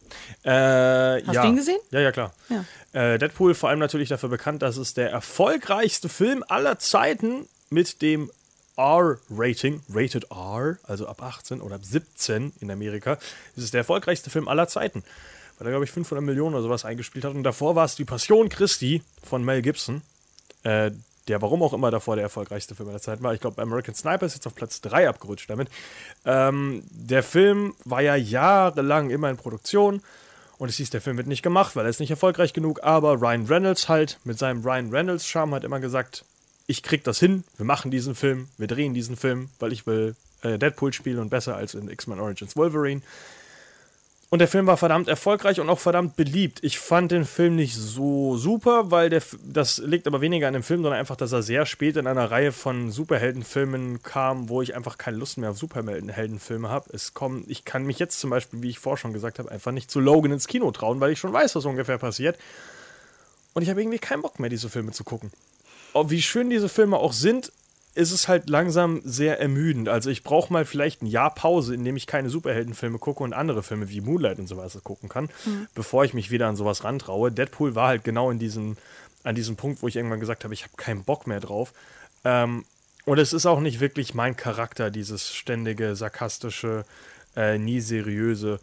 Äh, Hast ja. du ihn gesehen? Ja, ja, klar. Ja. Äh, Deadpool vor allem natürlich dafür bekannt, dass es der erfolgreichste Film aller Zeiten mit dem R-Rating, Rated R, also ab 18 oder ab 17 in Amerika, ist es der erfolgreichste Film aller Zeiten. Weil er, glaube ich, 500 Millionen oder sowas eingespielt hat. Und davor war es Die Passion Christi von Mel Gibson. Äh, der warum auch immer davor der erfolgreichste Film aller Zeiten war. Ich glaube, American Sniper ist jetzt auf Platz 3 abgerutscht damit. Ähm, der Film war ja jahrelang immer in Produktion. Und es hieß, der Film wird nicht gemacht, weil er ist nicht erfolgreich genug. Aber Ryan Reynolds halt mit seinem Ryan Reynolds-Charme hat immer gesagt, ich krieg das hin, wir machen diesen Film, wir drehen diesen Film, weil ich will äh, Deadpool spielen und besser als in X-Men Origins Wolverine. Und der Film war verdammt erfolgreich und auch verdammt beliebt. Ich fand den Film nicht so super, weil der, das liegt aber weniger an dem Film, sondern einfach, dass er sehr spät in einer Reihe von Superheldenfilmen kam, wo ich einfach keine Lust mehr auf Superheldenfilme habe. Es kommen, ich kann mich jetzt zum Beispiel, wie ich vorher schon gesagt habe, einfach nicht zu Logan ins Kino trauen, weil ich schon weiß, was ungefähr passiert. Und ich habe irgendwie keinen Bock mehr, diese Filme zu gucken. Wie schön diese Filme auch sind, ist es halt langsam sehr ermüdend. Also ich brauche mal vielleicht ein Jahr Pause, in dem ich keine Superheldenfilme gucke und andere Filme wie Moonlight und sowas gucken kann, bevor ich mich wieder an sowas rantraue. Deadpool war halt genau in diesem, an diesem Punkt, wo ich irgendwann gesagt habe, ich habe keinen Bock mehr drauf. Ähm, und es ist auch nicht wirklich mein Charakter, dieses ständige, sarkastische, äh, nie seriöse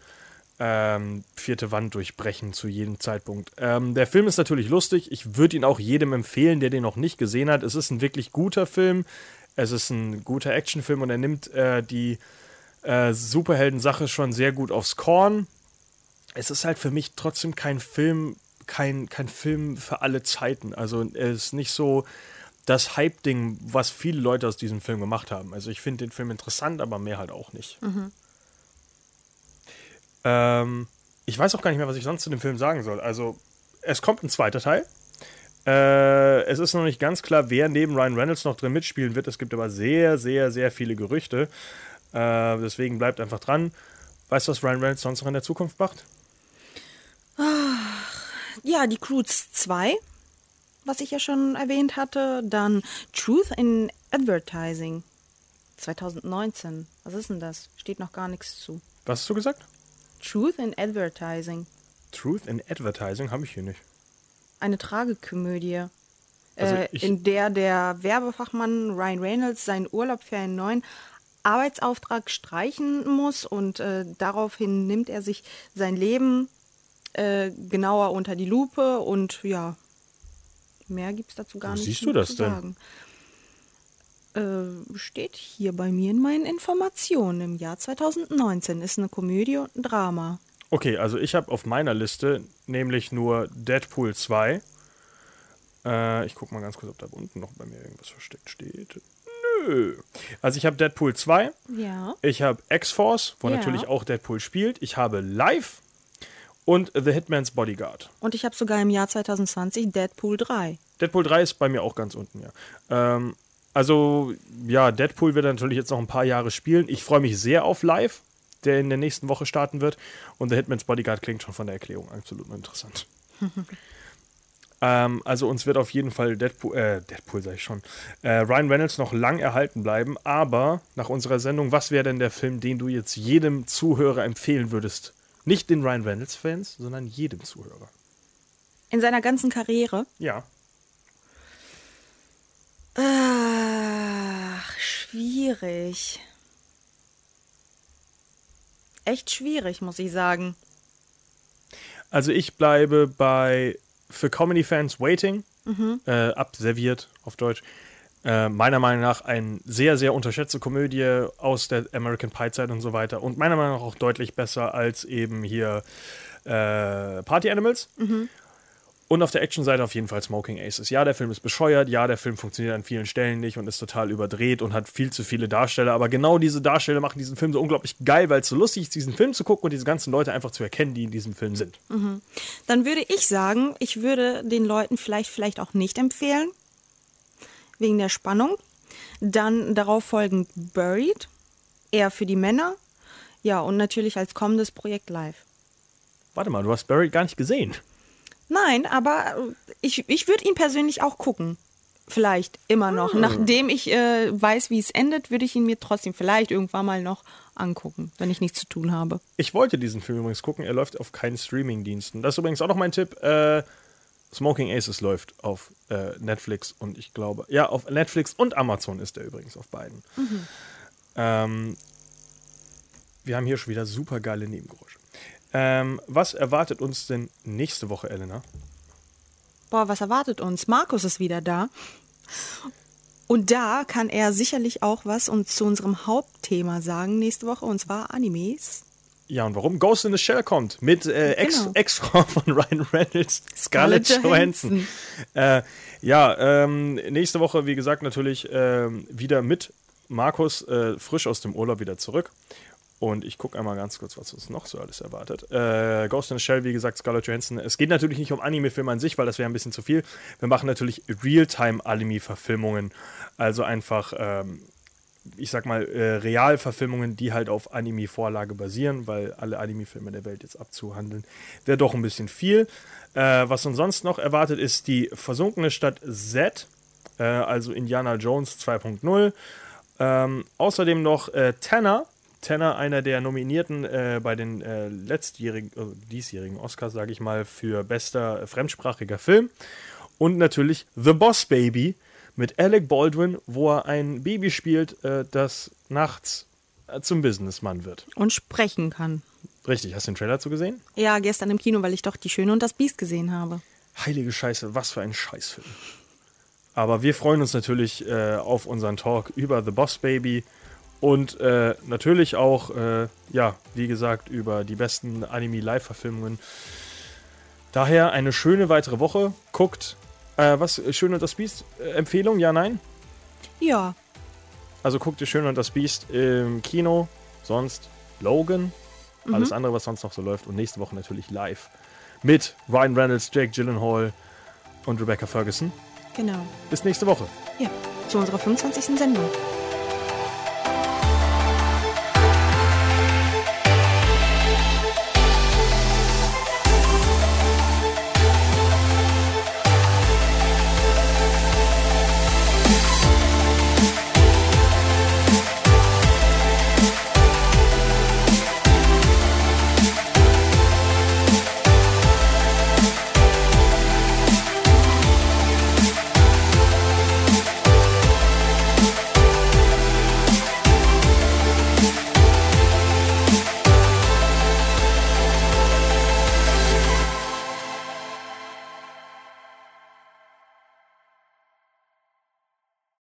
ähm, vierte Wand durchbrechen zu jedem Zeitpunkt. Ähm, der Film ist natürlich lustig. Ich würde ihn auch jedem empfehlen, der den noch nicht gesehen hat. Es ist ein wirklich guter Film. Es ist ein guter Actionfilm und er nimmt äh, die äh, Superhelden-Sache schon sehr gut aufs Korn. Es ist halt für mich trotzdem kein Film, kein, kein Film für alle Zeiten. Also er ist nicht so das Hype-Ding, was viele Leute aus diesem Film gemacht haben. Also ich finde den Film interessant, aber mehr halt auch nicht. Ähm, ich weiß auch gar nicht mehr, was ich sonst zu dem Film sagen soll. Also, es kommt ein zweiter Teil. Äh, es ist noch nicht ganz klar, wer neben Ryan Reynolds noch drin mitspielen wird. Es gibt aber sehr, sehr, sehr viele Gerüchte. Äh, deswegen bleibt einfach dran. Weißt du, was Ryan Reynolds sonst noch in der Zukunft macht? Ja, die Croods 2, was ich ja schon erwähnt hatte. Dann Truth in Advertising 2019. Was ist denn das? Steht noch gar nichts zu. Was hast du gesagt? Truth in Advertising. Truth in Advertising habe ich hier nicht. Eine Tragikomödie. Also äh, in der der Werbefachmann Ryan Reynolds seinen Urlaub für einen neuen Arbeitsauftrag streichen muss und äh, daraufhin nimmt er sich sein Leben äh, genauer unter die Lupe und ja, mehr gibt es dazu gar Wo nicht siehst du das zu denn? sagen. Äh, steht hier bei mir in meinen Informationen. Im Jahr 2019 ist eine Komödie und ein Drama. Okay, also ich habe auf meiner Liste nämlich nur Deadpool 2. Äh, ich gucke mal ganz kurz, ob da unten noch bei mir irgendwas versteckt steht. Nö. Also ich habe Deadpool 2. Ja. Ich habe X-Force, wo Ja. natürlich auch Deadpool spielt. Ich habe Live und The Hitman's Bodyguard. Und ich habe sogar im Jahr 2020 Deadpool 3. Deadpool 3 ist bei mir auch ganz unten, ja. Ähm, also, ja, Deadpool wird natürlich jetzt noch ein paar Jahre spielen. Ich freue mich sehr auf Live, der in der nächsten Woche starten wird. Und The Hitman's Bodyguard klingt schon von der Erklärung absolut interessant. [LAUGHS] ähm, also uns wird auf jeden Fall Deadpool, äh, Deadpool sag ich schon, äh, Ryan Reynolds noch lang erhalten bleiben. Aber nach unserer Sendung, was wäre denn der Film, den du jetzt jedem Zuhörer empfehlen würdest? Nicht den Ryan Reynolds-Fans, sondern jedem Zuhörer. In seiner ganzen Karriere. Ja. Ach, schwierig. Echt schwierig, muss ich sagen. Also ich bleibe bei für Comedy-Fans Waiting, äh, abserviert auf Deutsch. Äh, meiner Meinung nach eine sehr, sehr unterschätzte Komödie aus der American Pie-Zeit und so weiter. Und meiner Meinung nach auch deutlich besser als eben hier äh, Party Animals. Und auf der Action-Seite auf jeden Fall Smoking Aces. Ja, der Film ist bescheuert, ja, der Film funktioniert an vielen Stellen nicht und ist total überdreht und hat viel zu viele Darsteller, aber genau diese Darsteller machen diesen Film so unglaublich geil, weil es so lustig ist, diesen Film zu gucken und diese ganzen Leute einfach zu erkennen, die in diesem Film sind. Dann würde ich sagen, ich würde den Leuten vielleicht, vielleicht auch nicht empfehlen. Wegen der Spannung. Dann darauf folgend Buried. Eher für die Männer. Ja, und natürlich als kommendes Projekt live. Warte mal, du hast Barry gar nicht gesehen. Nein, aber äh, ich, ich würde ihn persönlich auch gucken. Vielleicht immer noch. Nachdem ich äh, weiß, wie es endet, würde ich ihn mir trotzdem vielleicht irgendwann mal noch angucken, wenn ich nichts zu tun habe. Ich wollte diesen Film übrigens gucken, er läuft auf keinen Streaming-Diensten. Das ist übrigens auch noch mein Tipp. Äh, Smoking Aces läuft auf äh, Netflix und ich glaube, ja, auf Netflix und Amazon ist er übrigens auf beiden. Ähm, wir haben hier schon wieder super geile Nebengeräusche. Ähm, was erwartet uns denn nächste Woche, Elena? Boah, was erwartet uns? Markus ist wieder da. Und da kann er sicherlich auch was uns zu unserem Hauptthema sagen nächste Woche, und zwar Animes. Ja, und warum Ghost in the Shell kommt mit äh, Ex- Genau. Ex-Frau von [LAUGHS] Ryan Reynolds, Scarlett Scarlett Johansson. Äh, ja, ähm, nächste Woche, wie gesagt, natürlich ähm, wieder mit Markus äh, frisch aus dem Urlaub wieder zurück. Und ich gucke einmal ganz kurz, was uns noch so alles erwartet. Äh, Ghost in the Shell, wie gesagt, Scarlett Johansson. Es geht natürlich nicht um Anime-Filme an sich, weil das wäre ein bisschen zu viel. Wir machen natürlich Realtime-Anime-Verfilmungen. Also einfach, ähm, ich sag mal, äh, Realverfilmungen, die halt auf Anime-Vorlage basieren, weil alle Anime-Filme der Welt jetzt abzuhandeln, wäre doch ein bisschen viel. Äh, was uns sonst noch erwartet, ist die versunkene Stadt Z, äh, also Indiana Jones 2.0. Ähm, außerdem noch äh, Tanner. Tanner, einer der Nominierten äh, bei den äh, letztjährigen, äh, diesjährigen Oscars, sage ich mal, für bester äh, fremdsprachiger Film. Und natürlich The Boss Baby mit Alec Baldwin, wo er ein Baby spielt, äh, das nachts äh, zum Businessmann wird. Und sprechen kann. Richtig, hast du den Trailer dazu gesehen? Ja, gestern im Kino, weil ich doch Die Schöne und das Biest gesehen habe. Heilige Scheiße, was für ein Scheißfilm. Aber wir freuen uns natürlich auf unseren Talk über The Boss Baby und äh, natürlich auch, äh, ja, wie gesagt, über die besten Anime-Live-Verfilmungen. Daher eine schöne weitere Woche. Guckt, äh, was, Schön und das Biest? Äh, Empfehlung, ja, nein? Ja, Also guckt ihr Schön und das Biest im Kino, sonst Logan, alles andere, was sonst noch so läuft und nächste Woche natürlich live mit Ryan Reynolds, Jake Gyllenhaal und Rebecca Ferguson. genau. Bis nächste Woche. Ja, zu unserer 25. Sendung.